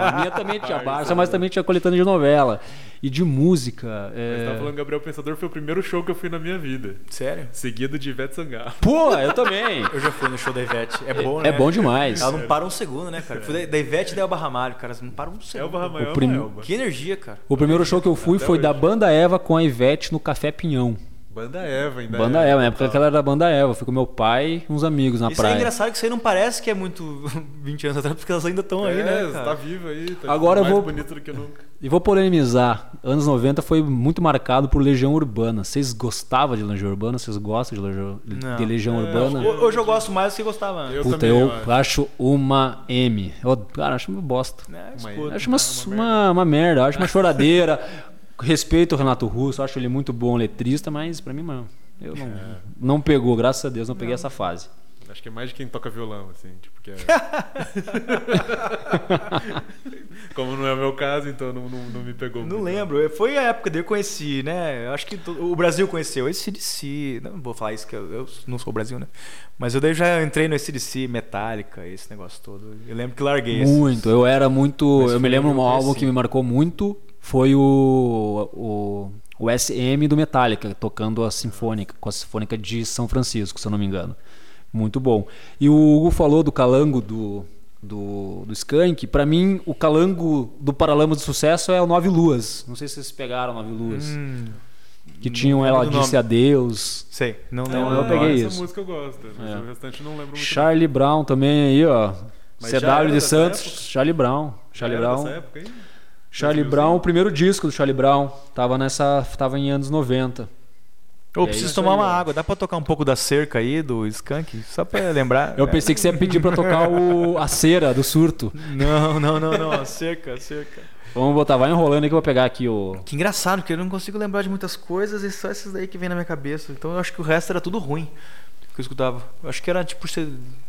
a minha também tinha Barça, mas também tinha coletânea de novela. E de música. Você É... tava falando Gabriel Pensador foi o primeiro show que eu fui na minha vida. Sério? Seguido de Ivete Sangalo. Pô, eu também. Eu já fui no show da Ivete. É bom, né? É bom demais. Ela não para um segundo, né, cara? Fui da, da Ivete e da Elba Ramalho, cara. Não para um segundo. Elba Ramalho, O prim- Elba. Que energia, cara. O primeiro show que eu fui Até foi hoje. da Banda Eva com a Ivete no Café Pinhão. Banda Eva ainda. Banda é. Eva, na época que ela era da Banda Eva. Fui com meu pai e uns amigos na Isso é praia. engraçado que isso aí não parece que é muito 20 anos atrás, porque elas ainda estão aí, É, né, você cara? tá vivo aí. Tá Agora eu mais vou- bonito do que nunca. E vou polemizar. Anos 90 foi muito marcado por Legião Urbana. Vocês gostavam de Legião Urbana? Vocês gostam de Legião, Não. de Legião É, Urbana? acho Hoje eu gosto mais do que gostava antes. Eu Puta, também, eu eu acho. uma M. Eu, cara, acho uma bosta. É, Uma- escuta. Acho uma, uma, uma merda, acho uma choradeira. Respeito o Renato Russo, acho ele muito bom letrista, mas pra mim, mano, eu não, não pegou, graças a Deus, não peguei essa fase. Acho que é mais de quem toca violão, assim, tipo, que é... Como não é o meu caso, então não, não, não me pegou Não muito. lembro. Foi a época que eu conheci, né? Eu acho que o Brasil conheceu esse CDC. Não vou falar isso que eu, eu não sou o Brasil, né? Mas eu daí já entrei no CDC, Metallica, esse negócio todo. Eu lembro que larguei esse. Muito, eu era muito. Mas eu me lembro um álbum que me marcou muito foi o, o, o SM do Metallica, tocando a Sinfônica, com a Sinfônica de São Francisco, se eu não me engano. Muito bom. E o Hugo falou do calango do, do, do Skank. Pra mim, o calango do Paralamas do Sucesso é o Nove Luas. Não sei se vocês pegaram Nove Luas. Hum, que tinham Ela Disse nome. Adeus. sei, não Então, lembro. eu peguei essa isso. música eu gosto, mas É. o restante não lembro muito. Charlie Brown também aí, ó. Mas CW de Santos. época? Charlie Brown. bem. Charlie Brown. dessa época aí? Charlie 2000zinho? Brown, o primeiro disco do Charlie Brown, tava nessa, tava em anos 90. Eu é preciso tomar aí, uma ó. água. Dá pra tocar um pouco da cerca aí, do Skunk? Só pra lembrar. Eu pensei que você ia pedir pra tocar o, a cera do surto. Não, não, não, não. A cerca, a cerca. Vamos botar, vai enrolando aí que eu vou pegar aqui o. Que engraçado, porque eu não consigo lembrar de muitas coisas e só esses daí que vem na minha cabeça. Então eu acho que o resto era tudo ruim que eu escutava. Eu acho que era tipo,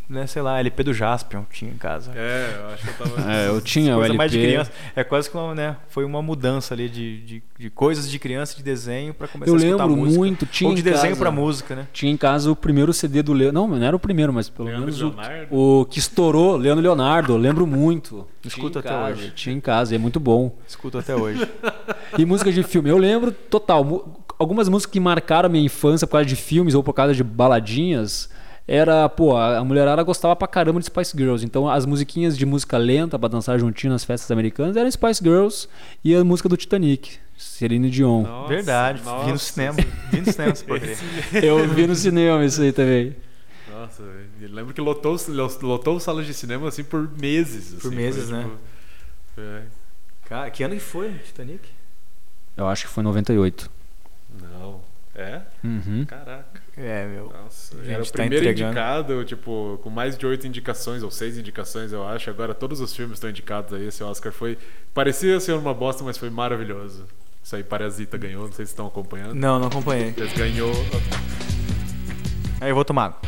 né, sei lá, LP do Jaspion tinha em casa. É, eu acho que eu tava. É, eu tinha o LP. mais de criança. É quase que uma, né? Foi uma mudança ali de, de, de coisas de criança, de desenho, pra começar Eu a escutar lembro música. muito, tinha Ou de em desenho pra música, né? Tinha em casa o primeiro CD do Leandro. Não, não era o primeiro, mas pelo Leandro menos o, Leonardo? o que estourou, Leandro Leonardo, eu lembro muito. Escuto até casa, hoje. Tinha em casa, e é muito bom. Escuto até hoje. E música de filme, eu lembro total. Algumas músicas que marcaram a minha infância por causa de filmes ou por causa de baladinhas. Era, pô, a mulherada gostava pra caramba de Spice Girls. Então as musiquinhas de música lenta pra dançar juntinho nas festas americanas eram Spice Girls e a música do Titanic, Celine Dion. Nossa, Verdade, vi no nossa. cinema. Vi no cinema, se. Eu vi no cinema isso aí também. Nossa, velho. Eu lembro que lotou, lotou salas de cinema assim por meses. Por assim, meses, foi, né? tipo, é. Cara, que ano que foi Titanic? Eu acho que foi 98. É? Uhum. Caraca. É, meu. Nossa, Gente, era o tá primeiro entregando. indicado, tipo, com mais de oito indicações, ou seis indicações, eu acho. Agora todos os filmes estão indicados aí. Esse Oscar foi. Parecia ser uma bosta, mas foi maravilhoso. Isso aí, Parasita ganhou, não sei se estão acompanhando. Não, não acompanhei. Eles ganhou. Aí eu vou tomar.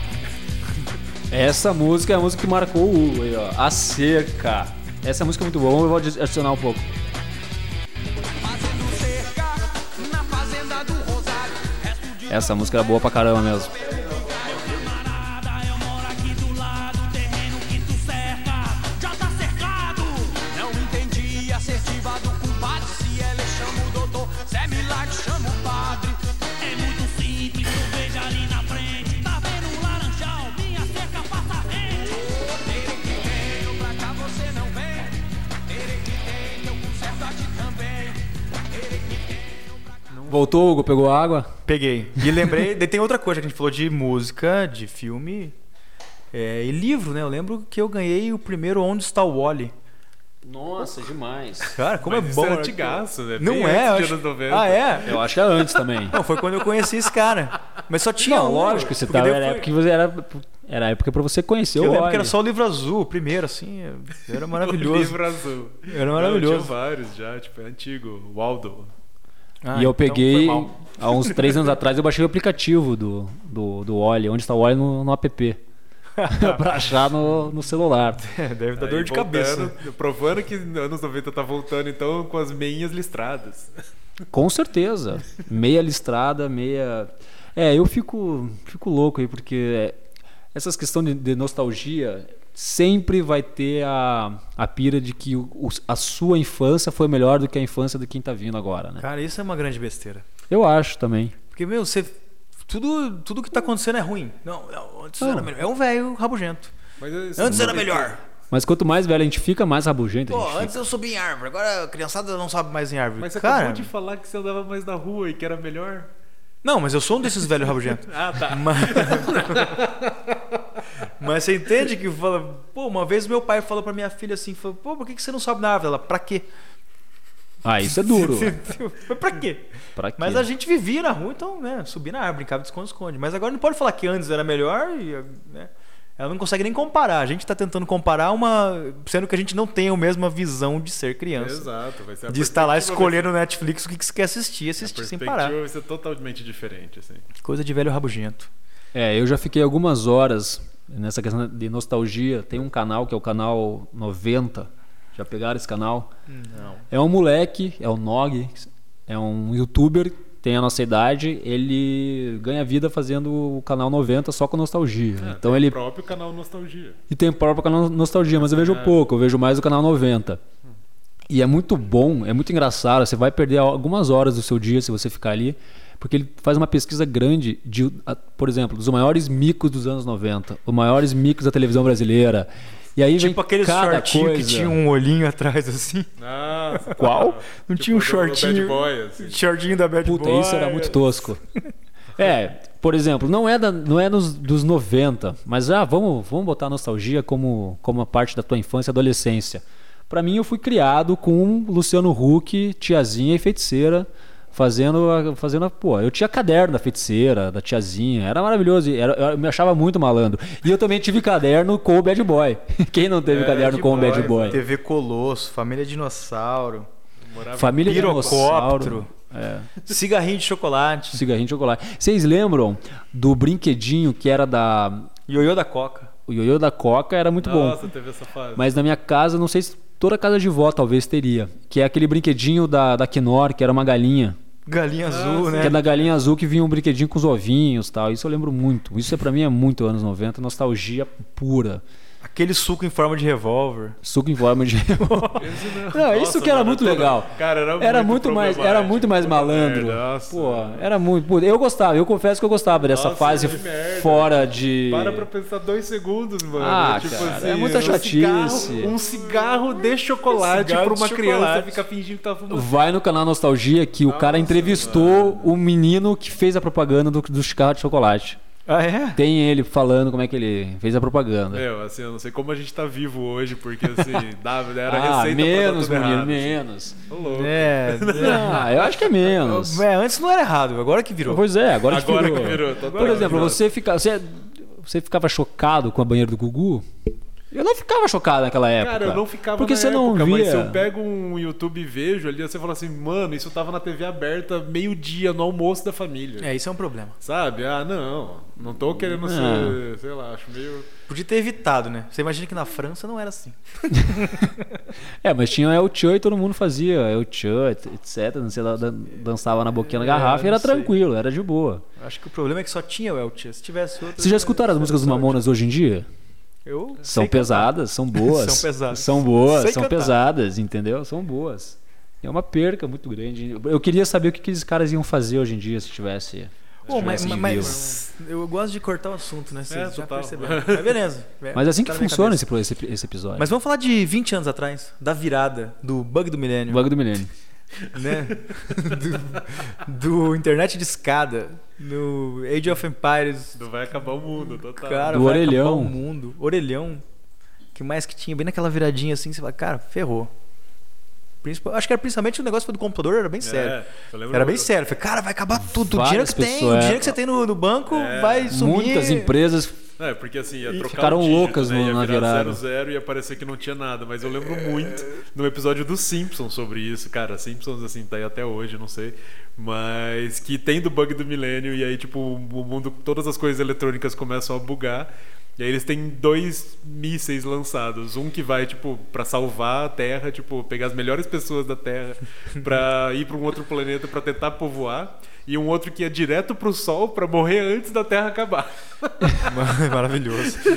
Essa música é a música que marcou o Hugo aí, ó. A Cerca. Essa música é muito boa, eu vou adicionar um pouco. Essa música é boa pra caramba mesmo. Voltou, Hugo, pegou água? Peguei. E lembrei, daí tem outra coisa que a gente falou de música, de filme é, e livro, né? Eu lembro que eu ganhei o primeiro Onde Está o Wally. Nossa, demais. Cara, como Mas é isso bom. é né? antigaço, né? Não Bem é, eu acho... anos 90. Ah, é? Eu acho que é antes também. Não, foi quando eu conheci esse cara. Mas só tinha Não, um. lógico, você tava, era, foi- você era, era a época pra você conhecer Eu o lembro Oli. que era só o livro azul, o primeiro, assim. Era O maravilhoso. livro azul. Era Não, maravilhoso. tinha vários já, tipo, é antigo. Waldo. Ah, E eu então peguei, foi mal. há uns três anos atrás, eu baixei o aplicativo do, do, do Oli, onde está o Oli no, no app. pra achar no, no celular. É, deve dar Aí, dor de voltando, cabeça. Provando que anos 90 tá voltando, então, com as meinhas listradas. Com certeza. Meia listrada, meia. É, eu fico, fico louco aí, porque essas questões de, de nostalgia sempre vai ter a, a pira de que o- o- a sua infância foi melhor do que a infância de quem tá vindo agora, né? Cara, isso é uma grande besteira. Eu acho também. Porque, meu, você. Tudo, tudo que tá acontecendo é ruim. Não, não, antes Não. era melhor. É um velho rabugento. Mas Antes era melhor. Mas quanto mais velho a gente fica, mais rabugento a Pô, gente fica. antes eu subia em árvore, agora a criançada não sabe mais em árvore. Mas você Cara, acabou de falar que você andava mais na rua e que era melhor. não, mas eu sou um desses velhos rabugentos. Ah, tá. Mas... mas você entende que fala, pô, uma vez meu pai falou pra minha filha assim, falou, pô, por que que você não sobe na árvore? Ela, pra quê? Ah, isso é duro. Mas pra quê? pra quê? Mas a gente vivia na rua, então, né, subia na árvore, brincava de esconde-esconde. Mas agora não pode falar que antes era melhor e, né, ela não consegue nem comparar. A gente tá tentando comparar uma, sendo que a gente não tem a mesma visão de ser criança. Exato. Vai ser a De estar lá escolhendo no Netflix o que que você quer assistir, ser- assistir a sem parar. vai ser totalmente diferente, assim. Coisa de velho rabugento. É, eu já fiquei algumas horas nessa questão de nostalgia. Tem um canal que é o canal 90. Já pegaram esse canal? Não. É um moleque, é o Nog, é um youtuber, tem a nossa idade, ele ganha vida fazendo o canal 90 só com nostalgia. Ah, então tem ele o próprio canal Nostalgia. e tem o próprio canal Nostalgia, mas eu vejo pouco, eu vejo mais o canal 90. E é muito bom, é muito engraçado. Você vai perder algumas horas do seu dia se você ficar ali, porque ele faz uma pesquisa grande de, por exemplo, dos maiores micos dos anos 90, os maiores micos da televisão brasileira. E aí Tipo vem aquele cada shortinho coisa. que tinha um olhinho atrás assim. Nossa, Qual? Não tipo tinha um shortinho. Bad Boy, assim. Shortinho da Bad Puta, Boy. isso era muito tosco. É, por exemplo, não é, da, não é nos, dos 90, mas ah, vamos, vamos botar a nostalgia como, como uma parte da tua infância e adolescência. Pra mim, eu fui criado com Luciano Huck, tiazinha e feiticeira, fazendo, a- fazendo a, pô, eu tinha caderno da feiticeira, da tiazinha, era maravilhoso, e era- eu me achava muito malandro. E eu também tive caderno com o Bad Boy. Quem não teve É, caderno Bad com o Bad Boy, Boy? TV Colosso, Família Dinossauro, Morava- Família Pirocóptero. Dinossauro. É. Cigarrinho de chocolate, Cigarrinho de chocolate. Vocês lembram do brinquedinho que era da. ioiô da Coca. O ioiô da Coca era muito bom. Nossa, teve essa fase. Mas na minha casa, não sei se toda casa de vó talvez teria. Que é aquele brinquedinho da, da Knorr, que era uma galinha. Galinha azul, né? Que é da galinha azul que vinha um brinquedinho com os ovinhos tal. Isso eu lembro muito. Isso é pra mim é muito anos 90, nostalgia pura. Aquele suco em forma de revólver. Suco em forma de. Esse Não, Nossa, isso que era mano, muito toda- legal. Cara, era, Era muito mais, era muito mais malandro. merda, nossa. Pô, era muito. pô, Eu gostava, eu confesso que eu gostava dessa Nossa, fase fora de. Para pra pensar dois segundos, mano. Ah, tipo cara, assim, é muita um chatice. cigarro- um cigarro de chocolate Cigarro pra de uma criança ficar fingindo que tá fumando. Vai no canal Nostalgia que o cara Nossa, entrevistou o menino que fez a propaganda do, do cigarro de chocolate. Ah, é? Tem ele falando como é que ele fez a propaganda. Meu, assim, eu não sei como a gente tá vivo hoje, porque assim, dava, era ah, receita menos, pra dar tudo menino, errado, menos. assim. Ô, louco. É. Ah, eu acho que é menos. é. Antes não era errado, agora que virou. Pois é, agora, que Agora virou. que virou, total. Por exemplo, Virou. você, fica, você, você ficava chocado com a banheira do Gugu? Eu não ficava chocado naquela época. Cara, eu não ficava Porque na você não época, via. mas se eu pego um YouTube e vejo ali, você fala assim, mano, isso tava na TV aberta meio-dia no almoço da família. É, isso é um problema. Sabe? Ah, não. Não tô querendo ser, sei lá, acho meio. Podia ter evitado, né? Você imagina que na França não era assim. É, mas tinha El Chan e todo mundo fazia El Chan, etc. Você dan- dançava na boquinha da É, garrafa e era não sei. tranquilo, era de boa. Acho que o problema é que só tinha o Elche. Se tivesse outro. Vocês já escutaram as músicas dos Mamonas hoje em dia? Eu São pesadas, são boas. São pesadas. São boas, Sei são cantar. pesadas, entendeu? São boas. É uma perca muito grande. Eu queria saber o que aqueles caras iam fazer hoje em dia se tivesse. se Pô, mas, mas eu gosto de cortar o assunto, né? Vocês É, já total. perceberam. Mas beleza. Mas é assim que Tá funciona esse, esse episódio. Mas vamos falar de 20 anos atrás, da virada, do bug do milênio, Bug do milênio. Né? do, do internet de escada, no Age of Empires, Não vai acabar o mundo, total. cara, Do vai acabar orelhão. o mundo. Orelhão. que mais que tinha? Bem naquela viradinha assim, você fala, cara, ferrou. Principal- acho que era principalmente o negócio do computador, era bem sério. É, eu lembro Era bem sério. Falei, cara, vai acabar tudo. O dinheiro que tem, pessoas- o dinheiro que você tem no, no banco vai sumir. Muitas empresas É, porque assim, ia trocar ficaram o dígito, loucas né? no- ia na virada. 00 e ia parecer que não tinha nada. Mas eu lembro muito no episódio dos Simpsons sobre isso. Cara, Simpsons, assim, tá aí até hoje, não sei. Mas que tem do bug do milênio e aí, tipo, o mundo, todas as coisas eletrônicas começam a bugar. E aí eles têm dois mísseis lançados. Um que vai, tipo, pra salvar a Terra, tipo, pegar as melhores pessoas da Terra pra ir pra um outro planeta pra tentar povoar. E um outro que ia direto pro Sol pra morrer antes da Terra acabar. Maravilhoso.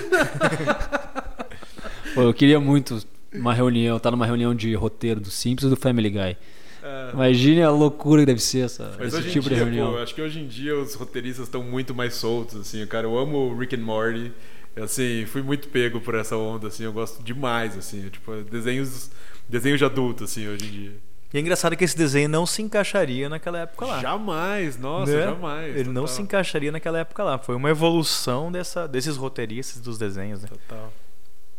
Pô, eu queria muito uma reunião, estar numa reunião de roteiro do Simpsons e do Family Guy. É. Imagine a loucura que deve ser essa, Mas esse tipo em de dia, reunião. pô, acho que hoje em dia os roteiristas estão muito mais soltos, assim, cara. Eu amo Rick and Morty. Assim, fui muito pego por essa onda, assim, eu gosto demais, assim, tipo, desenhos, desenhos de adulto, assim, hoje em dia. E é engraçado que esse desenho não se encaixaria naquela época lá. Jamais, nossa, Né? jamais. Ele não total, se encaixaria naquela época lá. Foi uma evolução dessa, desses roteiristas dos desenhos, né? Total.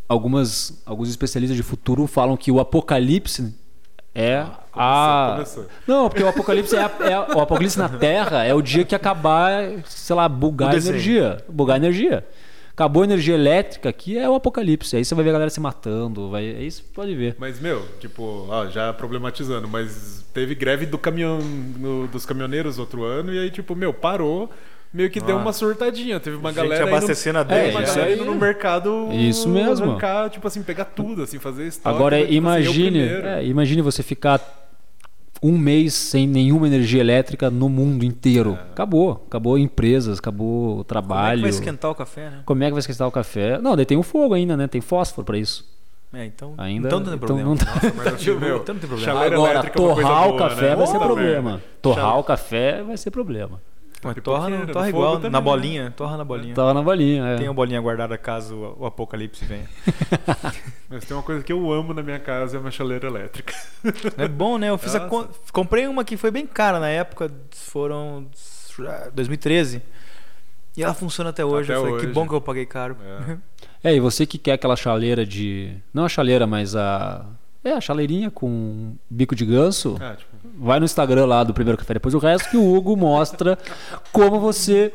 Algumas, alguns especialistas de futuro falam que o apocalipse é a. começou. Não, porque o apocalipse é, a- é a- o apocalipse na Terra é o dia que acabar, sei lá, bugar a energia. Bugar a energia. Acabou a energia elétrica aqui, é o apocalipse. Aí você vai ver a galera se matando. Vai, é isso pode ver. Mas, meu, tipo, ó, já problematizando, mas teve greve do caminhão, no- dos caminhoneiros outro ano, e aí, tipo, meu, parou, meio que deu Ah. uma surtadinha. Teve uma Gente galera. abastecendo a indo, é, dele, uma galera indo no mercado. Isso mesmo. Arrancar, tipo assim, pegar tudo, assim, fazer estoque. Agora tipo assim, imagine, é, imagine você ficar um mês sem nenhuma energia elétrica no mundo inteiro. Acabou, acabou empresas, acabou o Como é trabalho. que vai esquentar o café, né? Como é que vai esquentar o café? Não, daí tem o fogo ainda, né? Tem fósforo pra isso. É, então, Ainda- então não tem então problema. não tá- Nossa, mas meu, Então não tem problema. chaleira Agora, é uma coisa torrar o boa, café né? vai ser Puta problema. merda. Torrar Chale- o café vai ser problema. Mas torra, torra igual, também, na né? bolinha. Torra na bolinha. Tava na bolinha, é. Tem a bolinha guardada caso o apocalipse venha. Mas tem uma coisa que eu amo na minha casa, é uma chaleira elétrica. É bom, né? Eu fiz comprei uma que foi bem cara na época, foram ah, 2013. E ela funciona até hoje. Até eu falei, que hoje. bom que eu paguei caro. É. É, e você que quer aquela chaleira de. Não a chaleira, mas a. É, a chaleirinha com bico de ganso. Ah, tipo, Vai no Instagram lá do Primeiro Café Depois do Resto que o Hugo mostra como você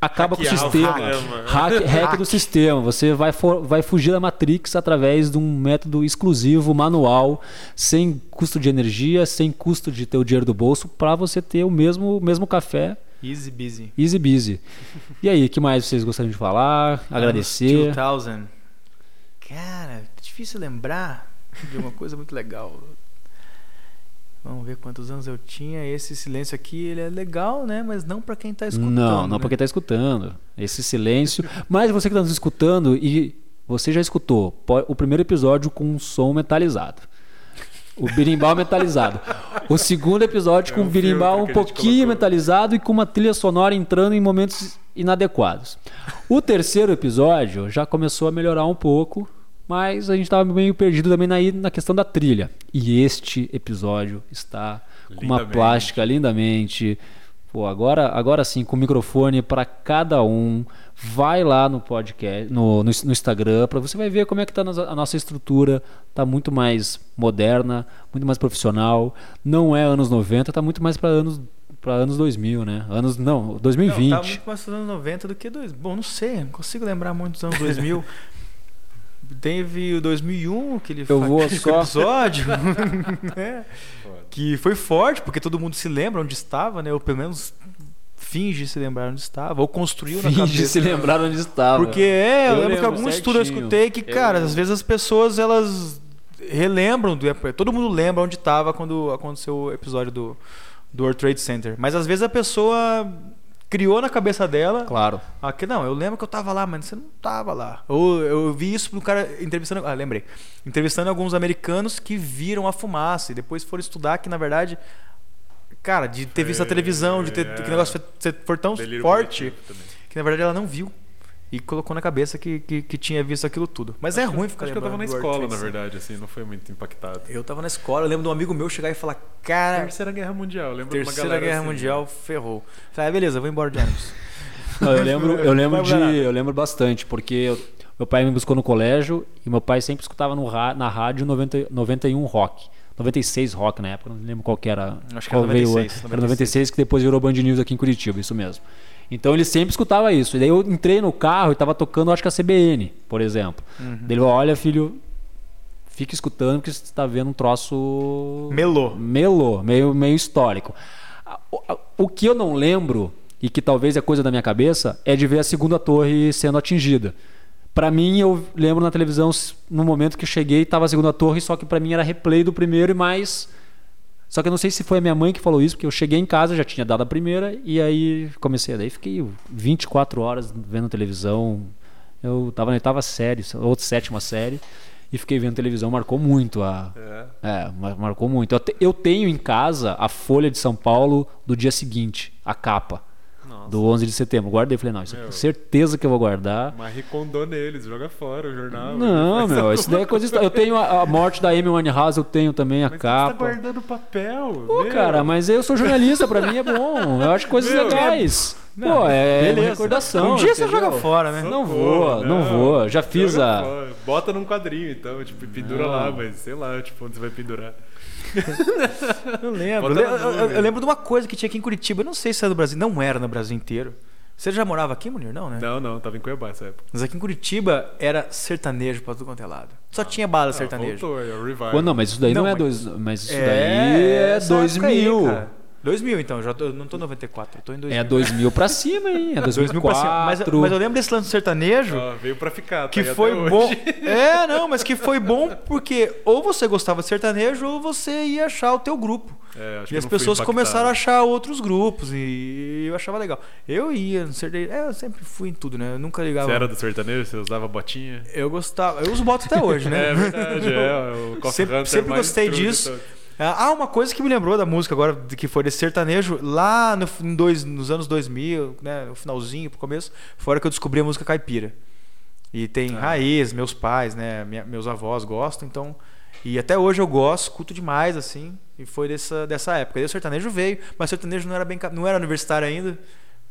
acaba com o Hackear o sistema. sistema. Hack, hack do sistema. Você vai, for- vai fugir da Matrix através de um método exclusivo, manual, sem custo de energia, sem custo de ter o dinheiro do bolso, para você ter o mesmo, o mesmo café Easy busy. easy busy. E aí, o que mais vocês gostariam de falar? Agradecer. Anos 2000. Cara, é difícil lembrar de uma coisa muito legal. Vamos ver quantos anos eu tinha. Esse silêncio aqui, ele é legal, né? Mas não pra quem tá escutando. Não, não né? porque tá escutando. Esse silêncio. Mas você que tá nos escutando e você já escutou o primeiro episódio com um som metalizado. O birimbau metalizado. O segundo episódio É com um um birimbau um pouquinho colocou. metalizado e com uma trilha sonora entrando em momentos inadequados. O terceiro episódio já começou a melhorar um pouco, mas a gente estava meio perdido também na, na questão da trilha. E este episódio está com uma plástica lindamente. Pô, agora, agora sim, com microfone para cada um. Vai lá no podcast, no, no, no Instagram, para você vai ver como é que tá a nossa estrutura. Tá muito mais moderna, muito mais profissional. Não é anos 90, tá muito mais para anos para anos 2000, né? Anos não, 2020. Não, tá muito mais nos anos 90 do que dois. Bom, não sei, não consigo lembrar muito dos anos 2000. Teve o 2001, que ele Eu vou episódio, né? que foi forte, porque todo mundo se lembra onde estava, né? Ou pelo menos finge se lembrar onde estava, ou construiu na Finge cabeça. se lembrar onde estava. Porque é, eu, Eu lembro que lembro algum estudo eu escutei que, Eu cara, lembro. às vezes as pessoas elas relembram, do, todo mundo lembra onde estava quando aconteceu o episódio do, do World Trade Center. Mas às vezes a pessoa criou na cabeça dela Claro. Aqui, não, eu lembro que eu tava lá, mas você não tava lá. Ou eu vi isso no cara entrevistando. Ah, lembrei. Entrevistando alguns americanos que viram a fumaça e depois foram estudar que, na verdade. Cara, de ter visto a Foi- televisão, de ter é. que o negócio foi, for tão forte que, na verdade, ela não viu. E colocou na cabeça que, que, que tinha visto aquilo tudo. Mas é Acho que- ruim ficar Acho que eu tava na escola, na verdade, assim, não foi muito impactado. Eu tava na escola, eu lembro de um amigo meu chegar e falar: Cara, Terceira Guerra Mundial, eu lembro de uma Terceira galera Guerra assim, Mundial ferrou. Falei, ah, beleza, vou embora de ônibus. Eu lembro, eu lembro de, eu lembro bastante, porque eu- meu pai me buscou no colégio e meu pai sempre escutava no na rádio 90, 91 rock. 96 rock na época, não lembro qual que era. Acho que era veio 96, antes. Era 96. 96 que depois virou Band News aqui em Curitiba, isso mesmo. Então ele sempre escutava isso. E daí eu entrei no carro e tava tocando, acho que a CBN, por exemplo. Uhum. Daí ele falou, olha filho, fica escutando porque você está vendo um troço Melô. melô, meio, meio histórico. O, que eu não lembro e que talvez é coisa da minha cabeça, é de ver a segunda torre sendo atingida. Pra mim, eu lembro na televisão, no momento que eu cheguei, tava a segunda torre, só que pra mim era replay do primeiro e mais. Só que eu não sei se foi a minha mãe que falou isso, porque eu cheguei em casa, já tinha dado a primeira, e aí comecei. Daí fiquei 24 horas vendo televisão. Eu tava na oitava série, ou sétima série, e fiquei vendo televisão, marcou muito a. É, mar- marcou muito. Eu, te- eu tenho em casa a Folha de São Paulo do dia seguinte, a capa. Do 11 de setembro. Guardei, falei, não, isso eu tenho certeza que eu vou guardar. Marie Kondo neles, joga fora o jornal. Não, meu, isso daí é coisa. Eu tenho a, a morte da Amy Winehouse, eu tenho também a Mas você tá capa. guardando papel. Pô, meu. cara, mas eu sou jornalista, pra mim é bom. Eu acho coisas Meu, legais. Pô, é beleza. recordação. Um dia você joga fora, né? Não vou, não vou. Já fiz Joga a- fora. Bota num quadrinho então, tipo, pendura Não. lá, mas sei lá, tipo, onde você vai pendurar. Eu lembro. Eu, eu- eu- lembro de uma coisa que tinha aqui em Curitiba. Eu não sei se é do Brasil. Não era no Brasil inteiro. Você já morava aqui, Munir? Não, né? Não, não, tava em Cuiabá essa época. Mas aqui em Curitiba era sertanejo pra tudo quanto é lado. Só tinha bala Ah, sertanejo. voltou, é o revival. Pô, não, mas isso daí não, Não, é mas- dois. Mas isso daí é essa época aí, 2000. cara. 2000 então, já tô- eu não tô em 94, eu tô em 2000. É 2000 pra cima, hein? É 2000 pra cima. Mas, 2004. mas eu lembro desse lance do sertanejo Ó, veio pra ficar, tá que aí foi até bom. hoje. É, não, mas que foi bom porque ou você gostava de sertanejo ou você ia achar o teu grupo. É, E as pessoas começaram a achar outros grupos e eu achava legal. Eu ia no sertanejo, é, eu sempre fui em tudo, né? Eu nunca ligava. Você era do sertanejo? Você usava botinha? Eu gostava, eu uso boto até hoje, né? É verdade, é. O Coffee Sempre- Hunter sempre mais gostei disso. Todos. Ah, uma coisa que me lembrou da música agora, que foi desse sertanejo, lá no, dois, nos anos 2000, né, no finalzinho, pro começo, foi a hora que eu descobri a música caipira. E tem Ah. raiz, meus pais, né, minha- meus avós gostam, então... E até hoje eu gosto, escuto demais, assim, e foi dessa, dessa época. Aí o sertanejo veio, mas o sertanejo não era, bem, não era universitário ainda,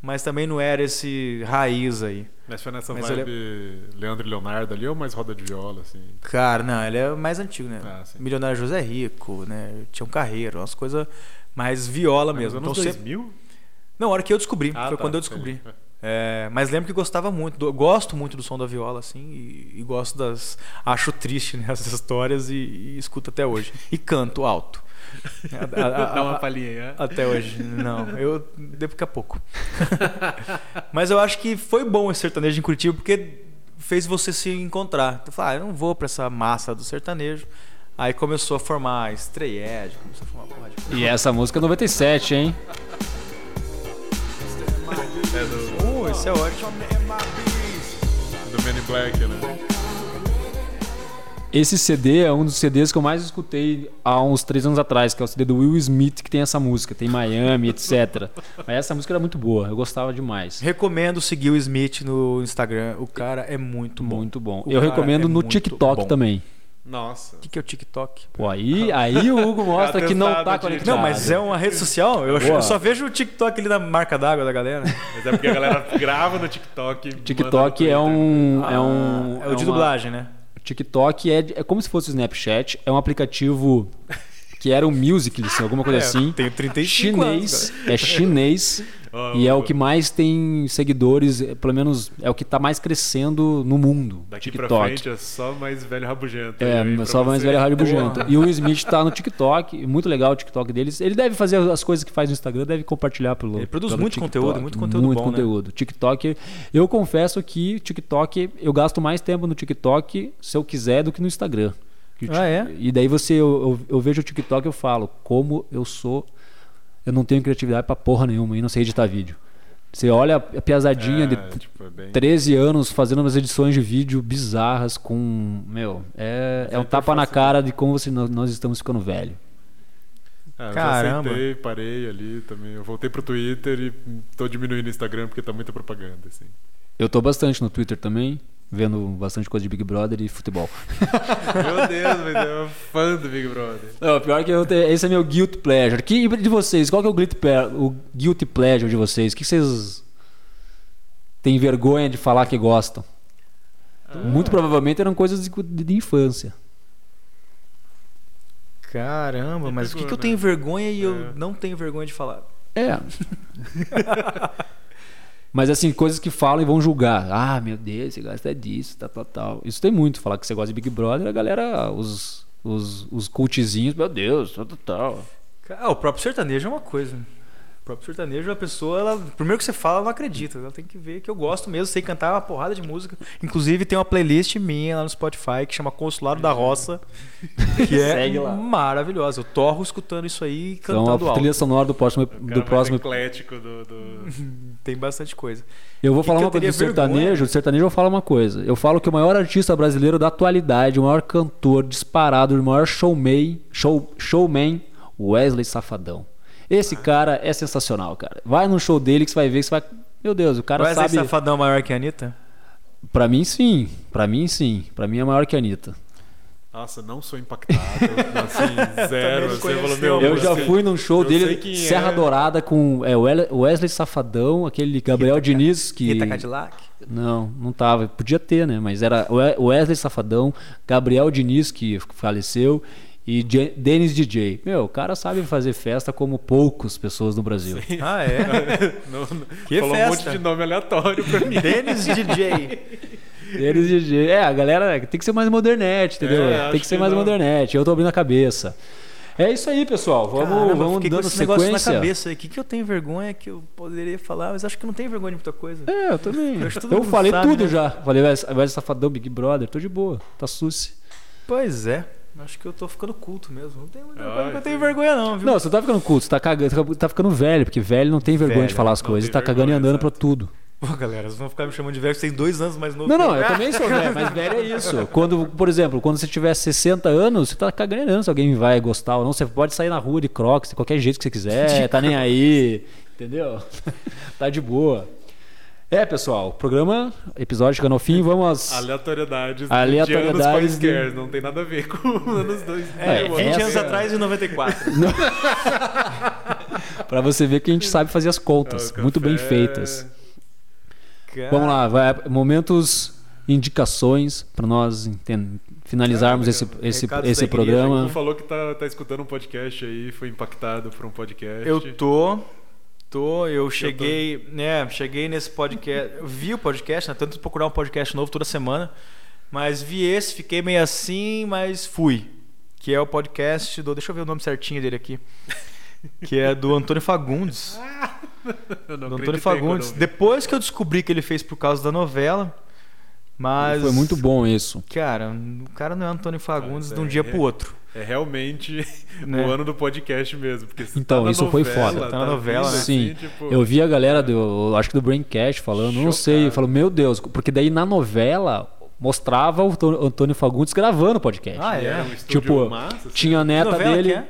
mas também não era esse raiz aí. Mas foi nessa Mas vibe Leandro e Leonardo ali ou mais roda de viola, assim? Cara, não, ele é mais antigo, né? Ah. Milionário José Rico, né? Tinha um carreiro, umas coisas mais viola Mas mesmo. Então, anos sempre... 2000? Não, a hora que eu descobri. Ah, foi tá, quando eu descobri. É, mas lembro que gostava muito. do- gosto muito do som da viola, assim, e, e gosto das. Acho triste né, as histórias e, e escuto até hoje. E canto alto. A- a- a- Dá uma palhinha aí, é? até hoje. Não, eu daqui a pouco. Mas eu acho que foi bom esse sertanejo em Curitiba porque fez você se encontrar. Tu fala, ah, eu não vou pra essa massa do sertanejo. Aí começou a formar estreed, começou a formar porra de coisa. E essa música é 97, hein? É do, Oh, isso é ótimo. do Men Black, né? Esse CD é um dos CDs que eu mais escutei há uns três anos atrás, que é o CD do Will Smith, que tem essa música, tem Miami, etc. Mas essa música era muito boa, eu gostava demais. Recomendo seguir o Smith no Instagram. O cara é muito bom. Muito bom. O Eu recomendo é no TikTok bom. também. Nossa. O que, que é o TikTok? Pô, aí, aí o Hugo mostra que não tá conectado. Não, mas é uma rede social. Eu, eu só vejo o TikTok ali na marca d'água da galera. Mas é porque a galera grava no TikTok. TikTok é Twitter. um. É, um, é o de uma- dublagem, né? TikTok é, é como se fosse o Snapchat, é um aplicativo que era um music, assim, alguma coisa É, assim. tenho 35 chinês, anos, é chinês E é o que mais tem seguidores, é, pelo menos é o que tá mais crescendo no mundo. Daqui pra TikTok. frente é só mais velho rabugento. É, aí pra só mais velho rádio bugento. E o Smith tá no TikTok, muito legal o TikTok deles. Ele deve fazer as coisas que faz no Instagram, deve compartilhar pelo Ele produz pelo muito TikTok. conteúdo, muito conteúdo Muito bom, né? conteúdo. TikTok, eu confesso que TikTok, eu gasto mais tempo no TikTok, se eu quiser, do que no Instagram. Ah, é? E daí você, eu, eu, eu vejo o TikTok e eu falo, como eu sou, eu não tenho criatividade pra porra nenhuma e não sei editar vídeo. Você olha a piazadinha É, de tipo, é bem... 13 anos fazendo umas edições de vídeo bizarras com. Meu, é, é um tapa na cara de como você, nós estamos ficando velho. Eu Caramba. já aceitei, parei ali também. Eu voltei pro Twitter e tô diminuindo o Instagram porque tá muita propaganda, assim. Eu tô bastante no Twitter também, vendo bastante coisa de Big Brother e futebol. Meu Deus, mas é um fã do Big Brother. Não, pior que eu tenho, esse é meu guilty pleasure. Que de vocês, qual que é o guilty, o guilty pleasure de vocês? O que vocês têm vergonha de falar que gostam? Muito provavelmente eram coisas de, de- de infância. Caramba, mas o que, que eu tenho né? vergonha e eu É. não tenho vergonha de falar? É. Mas assim, coisas que falam e vão julgar. Ah, meu Deus, você gosta disso, tal, tal, tal. Isso tem muito. Falar que você gosta de Big Brother, a galera, os, os, os cultizinhos, meu Deus, tal, tal, tal. Ah, o próprio sertanejo é uma coisa. O próprio sertanejo, a pessoa, ela, primeiro que você fala, ela não acredita. Ela tem que ver que eu gosto mesmo, sei cantar uma porrada de música. Inclusive tem uma playlist minha lá no Spotify que chama Consulado da Roça, que é Segue lá. maravilhosa. Eu torro escutando isso aí e Então, cantando a alto. trilha sonora do próximo, O cara do próximo eclético do. do- Tem bastante coisa. Eu vou Que falar que uma coisa do vergonha? sertanejo. Do sertanejo eu falo uma coisa. Eu falo que o maior artista brasileiro da atualidade, o maior cantor disparado, o maior showman, show, showman Wesley Safadão. Esse cara é sensacional, cara. Vai num show dele que você vai ver que você vai. Meu Deus, o cara Wesley sabe. Safadão maior que a Anitta? Pra mim, sim. Pra mim, sim. Pra mim é maior que a Anitta. Nossa, não sou impactado. assim, zero. Você falou, conheceu, meu, Eu já fui num show dele, Serra é. Dourada, com é, Wesley Safadão, aquele Gabriel Diniz, que. Rita Cadillac? Não, não tava. Podia ter, né? Mas era We- Wesley Safadão, Gabriel Diniz, que faleceu, e Je- Dennis DJ. Meu, o cara sabe fazer festa como poucas pessoas no Brasil. Ah, é? Não, não- Que falou um festa. monte de nome aleatório pra mim. Denis DJ. Dennis DJ. É, a galera tem que ser mais modernete, entendeu? É, tem que ser que mais não. modernete. Eu tô abrindo a cabeça. É isso aí, pessoal. Vamos, Caramba, vamos fiquei com dando esse negócio na sequência. cabeça. O que, que eu tenho vergonha que eu poderia falar, mas acho que não tenho vergonha de muita coisa. É, eu também. Eu que Eu falei sabe, tudo né? já. Falei, Wesley Safadão, Big Brother, tô de boa. Tá suci. Pois é. Acho que eu tô ficando culto mesmo. Não tenho Ah, que eu tenho vergonha, não, viu? Não, você não tá ficando culto, você tá, cagando, tá ficando velho, porque velho não tem vergonha Velho, de falar as não coisas, tá cagando e vergonha, andando pra exato. tudo. Pô, galera, vocês vão ficar me chamando de velho, vocês têm dois anos mais novo. Não, não, eu também sou velho, mas velho é isso. Quando, por exemplo, quando você tiver 60 anos, você tá cagando e andando se alguém vai gostar ou não. Você pode sair na rua de crocs, de qualquer jeito que você quiser, tá nem aí, entendeu? tá de boa. É, pessoal, programa, episódio chegando ao fim, vamos às... Aleatoriedades, Aleatoriedades de anos de- quaisquer, não tem nada a ver com anos dois. É, É, 20 essa- anos atrás em 94. Pra você ver que a gente sabe fazer as contas, o muito bem feitas. Cara, Vamos lá, vai, momentos, indicações para nós finalizarmos esse, esse, Recados esse igreja, programa. Um falou que tá, tá escutando um podcast aí, foi impactado por um podcast. Eu tô. Tô, eu cheguei, né, cheguei nesse podcast, eu vi o podcast, né, tanto procurar um podcast novo toda semana, mas vi esse, fiquei meio assim, mas fui, que é o podcast do, deixa eu ver o nome certinho dele aqui, que é do Antônio Fagundes, Eu do Antônio Fagundes. eu. Depois que eu descobri que ele fez por causa da novela, mas Foi muito bom isso. Cara, o cara não é Antônio Fagundes Mas de um é- dia pro outro. É realmente Né? o ano do podcast mesmo. Porque se Então, tá isso foi novela, foda. Tá na novela, né? Sim, assim, tipo, eu vi a galera do, acho que do Braincast falando, não sei, Chocado. falou, meu Deus, porque daí na novela mostrava o Antônio- Fagundes gravando o podcast. Ah, é é? um Tipo, massa, assim. Tinha a neta novela dele. que é?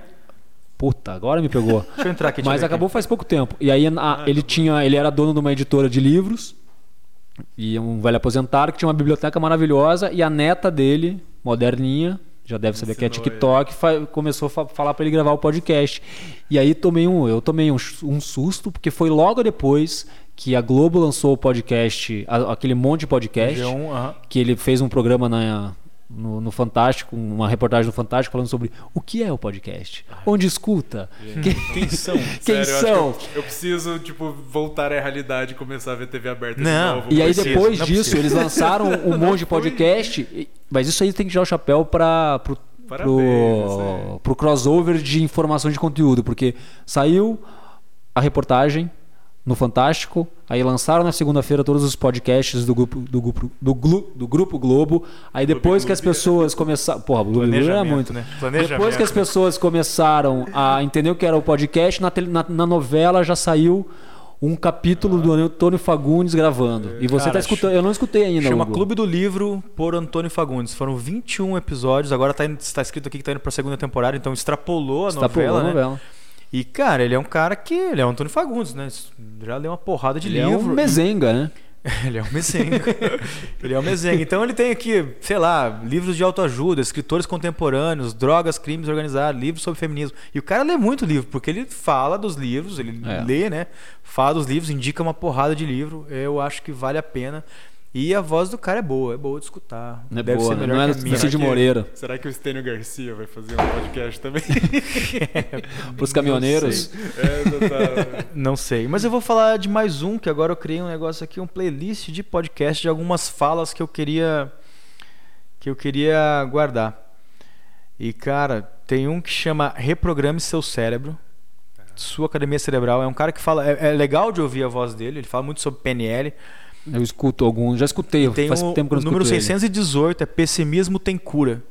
Puta, agora me pegou. Deixa eu entrar aqui. eu Mas acabou aqui. faz pouco tempo. E aí a- ele tinha, ele era dono de uma editora de livros e um velho aposentado que tinha uma biblioteca maravilhosa e a neta dele, moderninha, já deve saber que é Ensinou TikTok, fa- começou a fa- falar para ele gravar o podcast. E aí tomei um, eu tomei um, um susto porque foi logo depois que a Globo lançou o podcast, a- aquele monte de podcast G1, aham. que ele fez um programa na, no, no Fantástico, uma reportagem no Fantástico falando sobre o que é o podcast, onde escuta, quem, Quem são? quem Sério, são. Eu, eu preciso, tipo, voltar à realidade e começar a ver TV aberta Não, de novo. E aí precisa, depois não disso precisa. eles lançaram um monte de podcast, mas isso aí tem que tirar o chapéu para pro, pro, aí. pro crossover de informação de conteúdo, porque saiu a reportagem no Fantástico, aí lançaram na segunda-feira todos os podcasts do grupo do grupo do, Glu- do grupo Globo, aí depois que as pessoas começaram, porra, o Blue era Planejamento, muito, né? Depois Planejamento, que as né? pessoas começaram a entender o que era o podcast, na, na- na novela já saiu um capítulo do Antônio Fagundes gravando. E você Cara, tá escutando, eu não escutei ainda. Chama Hugo. Clube do Livro por Antônio Fagundes. Foram 21 episódios, agora tá, indo- tá escrito aqui que tá indo pra segunda temporada, então extrapolou a Extrapolou novela, a né? E, cara, ele é um cara que. Ele é o Antônio Fagundes, né? Já leu uma porrada de Ele é livro. um mezenga, né? Ele é um mesenga. ele é um mesenga. Então ele tem aqui, sei lá, livros de autoajuda, escritores contemporâneos, drogas, crimes organizados, livros sobre feminismo. E o cara lê muito livro, porque ele fala dos livros, ele É. lê, né? Fala dos livros, indica uma porrada de livro. Eu acho que vale a pena. E a voz do cara é boa, é boa de escutar. Não é Deve boa, ser né? melhor Não é que a minha. Que- Moreira. Será que o Estênio Garcia vai fazer um podcast também? Pros caminhoneiros. é, tá- Não sei. Mas eu vou falar de mais um, que agora eu criei um negócio aqui, um playlist de podcast de algumas falas que eu queria que eu queria guardar. E cara, tem um que chama Reprograme seu cérebro. Sua Academia Cerebral. É um cara que fala. É, é legal de ouvir a voz dele. Ele fala muito sobre PNL. Eu escuto alguns, já escutei, Tem faz o, tempo que eu não número escuto ele. 618 é Pessimismo tem cura.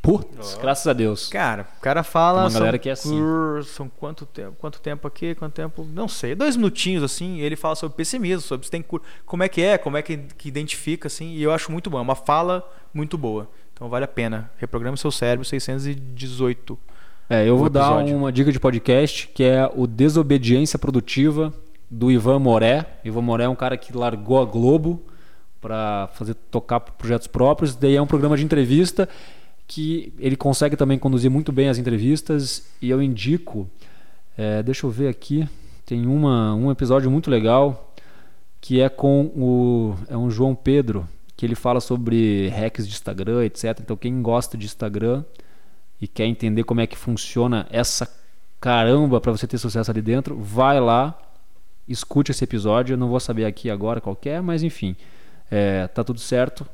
Putz, graças a Deus. Cara, o cara fala. Tem uma são galera que é assim. cur- São quanto tempo, quanto tempo aqui, quanto tempo. Não sei, dois minutinhos assim. Ele fala sobre pessimismo, sobre se tem cura. Como é que é, como é que, que identifica, assim. E eu acho muito bom. É uma fala muito boa. Então vale a pena. Reprograme seu cérebro 618. É, eu vou dar uma dica de podcast que é o Desobediência Produtiva do Ivan Moré. Ivan Moré é um cara que largou a Globo para fazer tocar projetos próprios. Daí é um programa de entrevista que ele consegue também conduzir muito bem as entrevistas e eu indico. é, deixa eu ver aqui. Tem uma, um episódio muito legal que é com o é um João Pedro que ele fala sobre hacks de Instagram, etc. Então quem gosta de Instagram e quer entender como é que funciona essa caramba para você ter sucesso ali dentro, vai lá, escute esse episódio. Eu não vou saber aqui agora qual que é, mas enfim, é, tá tudo certo.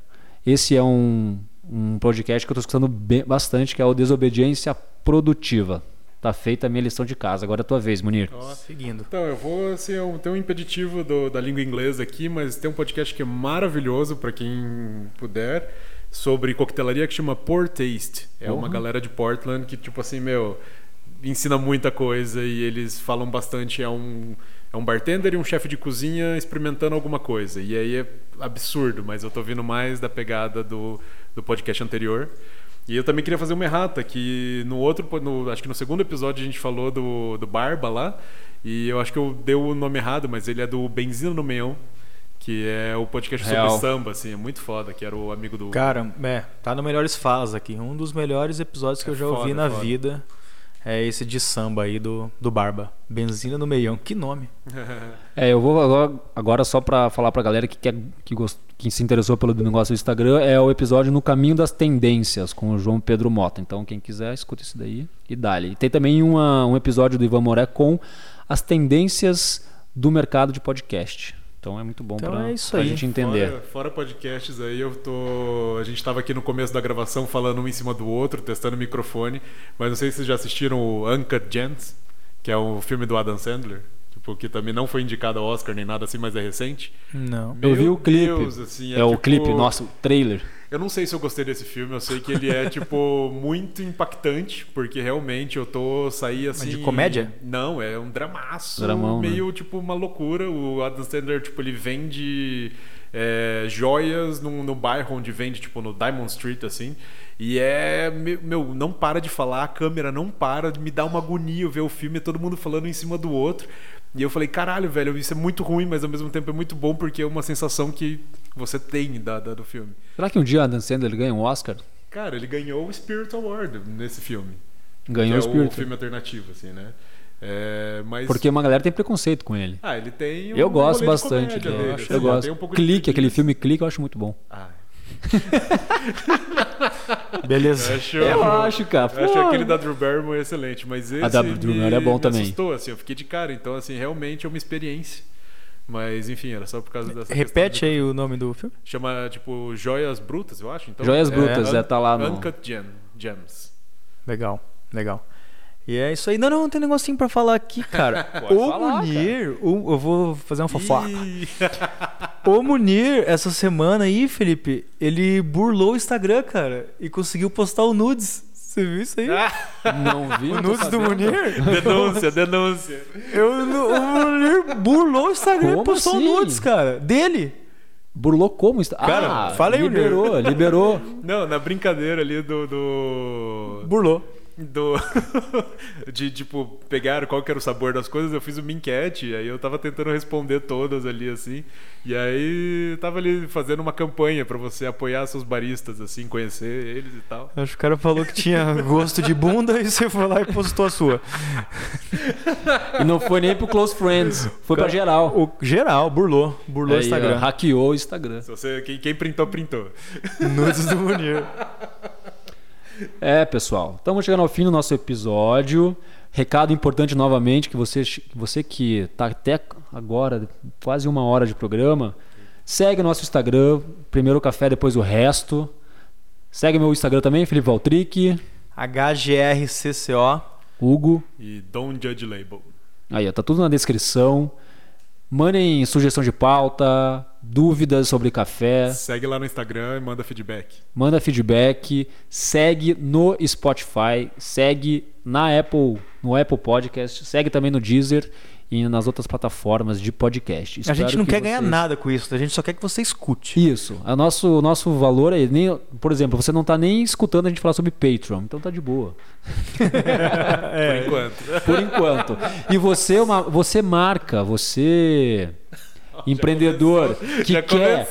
Esse é um, um podcast que eu estou escutando bem- bastante, que é o Desobediência Produtiva. Tá feita a minha lição de casa. Agora é a tua vez, Munir. Seguindo. Então, eu vou assim, eu tenho um impeditivo do- da língua inglesa aqui, mas tem um podcast que é maravilhoso para quem puder sobre coquetelaria que chama Pour Taste. É uma galera de Portland que tipo assim, meu, ensina muita coisa e eles falam bastante é um é um bartender e um chefe de cozinha experimentando alguma coisa. E aí é absurdo, mas eu tô vindo mais da pegada do, do podcast anterior. E eu também queria fazer uma errata, que no outro, no- acho que no segundo episódio a gente falou do, do Barba lá, e eu acho que eu dei o nome errado, mas ele é do Benzina no Meião, que é o podcast Real. sobre samba, assim, é muito foda, que era o amigo do... Cara, é, tá no Melhores Falas aqui. Um dos melhores episódios que eu já foda, ouvi na foda. vida é esse de samba aí do, do Barba. Benzina no meião. Que nome. É, eu vou agora, agora só pra falar pra galera que, quer, que, gost, que se interessou pelo negócio do Instagram, é o episódio No Caminho das Tendências, com o João Pedro Mota. Então, quem quiser, escuta isso daí e dá-lhe. Tem também uma, um episódio do Ivan Moré com as tendências do mercado de podcast. Então é muito bom Então pra, é isso pra aí. gente entender. Fora, fora podcasts aí, eu tô. A gente tava aqui no começo da gravação falando um em cima do outro, testando o microfone, mas não sei se vocês já assistiram o Uncut Gems, que é o filme do Adam Sandler, tipo, que também não foi indicado ao Oscar nem nada assim, mas é recente. Não. Eu vi Meu o clipe. Deus, assim, é o tipo- clipe, nossa, o trailer. Eu não sei se eu gostei desse filme, eu sei que ele é, tipo, muito impactante, porque realmente eu tô saí assim. de comédia? Não, é um dramaço. Dramão, né? meio, tipo, uma loucura. O Adam Sandler, tipo, ele vende é, joias no, no bairro onde vende, tipo, no Diamond Street, assim. E é. me- Meu, não para de falar, a câmera não para, me dá uma agonia ver o filme, todo mundo falando em cima do outro. E eu falei, caralho, velho, isso é muito ruim, mas ao mesmo tempo é muito bom porque é uma sensação que você tem da, da- do filme. Será que um dia Adam Sandler ganha um Oscar? Cara, ele ganhou o Spirit Award nesse filme. Ganhou que o é Spirit. o filme alternativo, assim, né? É, mas... Porque uma galera tem preconceito com ele. Ah, ele tem um Eu gosto bastante dele. Eu, assim, eu gosto. um Clique, aquele filme Clique, eu acho muito bom. Ah, Beleza. eu acho, Eu acho, cara. eu acho aquele da Drew Barrymore excelente, mas esse da Drew Barrymore é bom me também. assustou, assim, eu fiquei de cara, então assim, realmente é uma experiência. Mas enfim, era só por causa dessa Repete questão aí o nome do filme. de- Chama, tipo, Joias Brutas, eu acho. Então, Joias Brutas, é, tá lá no- Uncut Gem, Gems. Legal, legal. E é isso aí. Não, não, tem um negocinho pra falar aqui, cara. o falar, Munir, o- eu vou fazer uma fofoca. O Munir, essa semana aí, Felipe, ele burlou o Instagram, cara, e conseguiu postar o nudes. Você viu isso aí? Não vi. o nudes do. Munir? denúncia, denúncia. Eu, o Munir burlou o Instagram Como e postou assim? nudes, cara, dele. Burlou como? Insta- Cara, ah, fala aí, liberou, liberou. Não, na brincadeira ali do. do... Burlou. Do de tipo pegar qual que era o sabor das coisas eu fiz uma enquete aí eu tava tentando responder todas ali assim e aí tava ali fazendo uma campanha pra você apoiar seus baristas assim conhecer eles e tal Acho que o cara falou que tinha gosto de bunda e você foi lá e postou a sua. E não foi nem pro Close Friends, foi pra geral. O geral, burlou. Burlou o Aí, ó, Instagram. hackeou o Instagram. se você quem, quem printou printou Nudes do Munir. É, pessoal, estamos chegando ao fim do nosso episódio. Recado importante novamente, que você, que você que tá até agora, quase uma hora de programa, segue o nosso Instagram, primeiro o café, depois o resto. Segue meu Instagram também, Felipe Valtric, HGRCCO. Hugo. e don't judge label Aí, ó, tá tudo na descrição. Mandem sugestão de pauta, dúvidas sobre café, Segue lá no Instagram e manda feedback. manda feedback, segue no Spotify, segue na Apple, no Apple Podcast, segue também no Deezer e nas outras plataformas de podcast. A gente Espero não que quer ganhar vocês- nada com isso, a gente só quer que você escute. Isso. O nosso, o nosso valor é nem. Por exemplo, você não tá nem escutando a gente falar sobre Patreon, então tá de boa. Por enquanto. Por enquanto. E você, é uma, você marca, você. Empreendedor que já quer.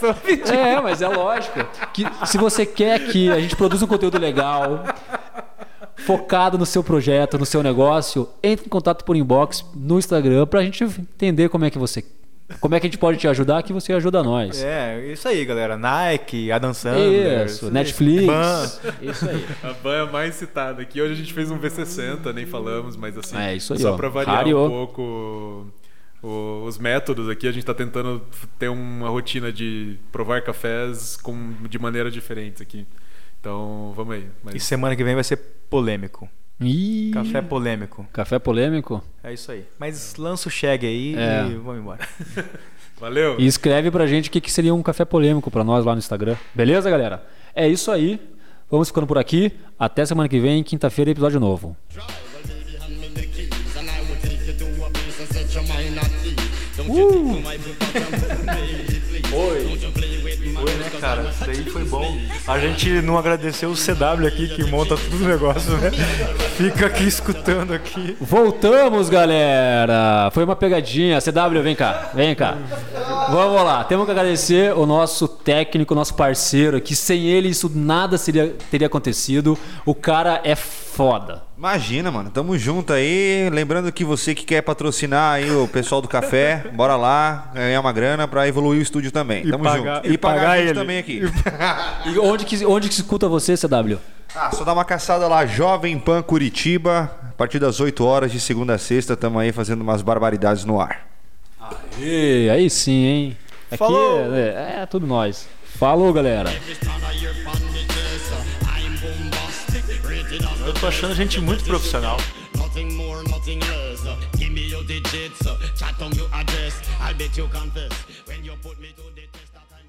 É, mas é lógico. Que se você quer que a gente produza um conteúdo legal, focado no seu projeto, no seu negócio, entre em contato por inbox no Instagram pra gente entender como é que você. Como é que a gente pode te ajudar que você ajuda nós. É, isso aí, galera. Nike, Adam Sandler. Isso, Netflix. Ban. Isso aí. A Ban é a mais citada aqui. Hoje a gente fez um V60, nem falamos, mas assim, É, isso aí, só ó. pra variar Rareou. um pouco o- os métodos aqui, a gente tá tentando ter uma rotina de provar cafés com, de maneiras diferentes aqui. Então, vamos aí. Mas E semana que vem vai ser polêmico. Ih, Café polêmico. café polêmico. É isso aí. Mas lança o chegue aí É. e vamos embora. valeu! E escreve pra gente o que, que seria um café polêmico pra nós lá no Instagram. Beleza, galera? É isso aí. Vamos ficando por aqui. Até semana que vem, quinta-feira, episódio novo. Foi, né, cara? Isso daí foi bom. A gente não agradeceu o CW aqui que monta tudo o negócio, né? Fica aqui escutando aqui. Voltamos, galera! Foi uma pegadinha. CW, vem cá, vem cá. Vamos lá. Temos que agradecer o nosso técnico, nosso parceiro aqui. Sem ele, isso nada seria, teria acontecido. O cara é foda. Imagina, mano. Tamo junto aí. Lembrando que você que quer patrocinar aí o pessoal do café, bora lá ganhar uma grana pra evoluir o estúdio também. Tamo pagar- junto. e pagar a gente ele. também aqui. E onde que, onde que se escuta você, CW? Ah, só dá uma caçada lá, Jovem Pan Curitiba. A partir das 8 horas de segunda a sexta, tamo aí fazendo umas barbaridades no ar. E aí sim, hein? Aqui Falou! É, é tudo nós. Falou, galera. Eu tô achando gente muito profissional. Nothing more, nothing less. Give me your digits, chat on your address. I'll bet you confess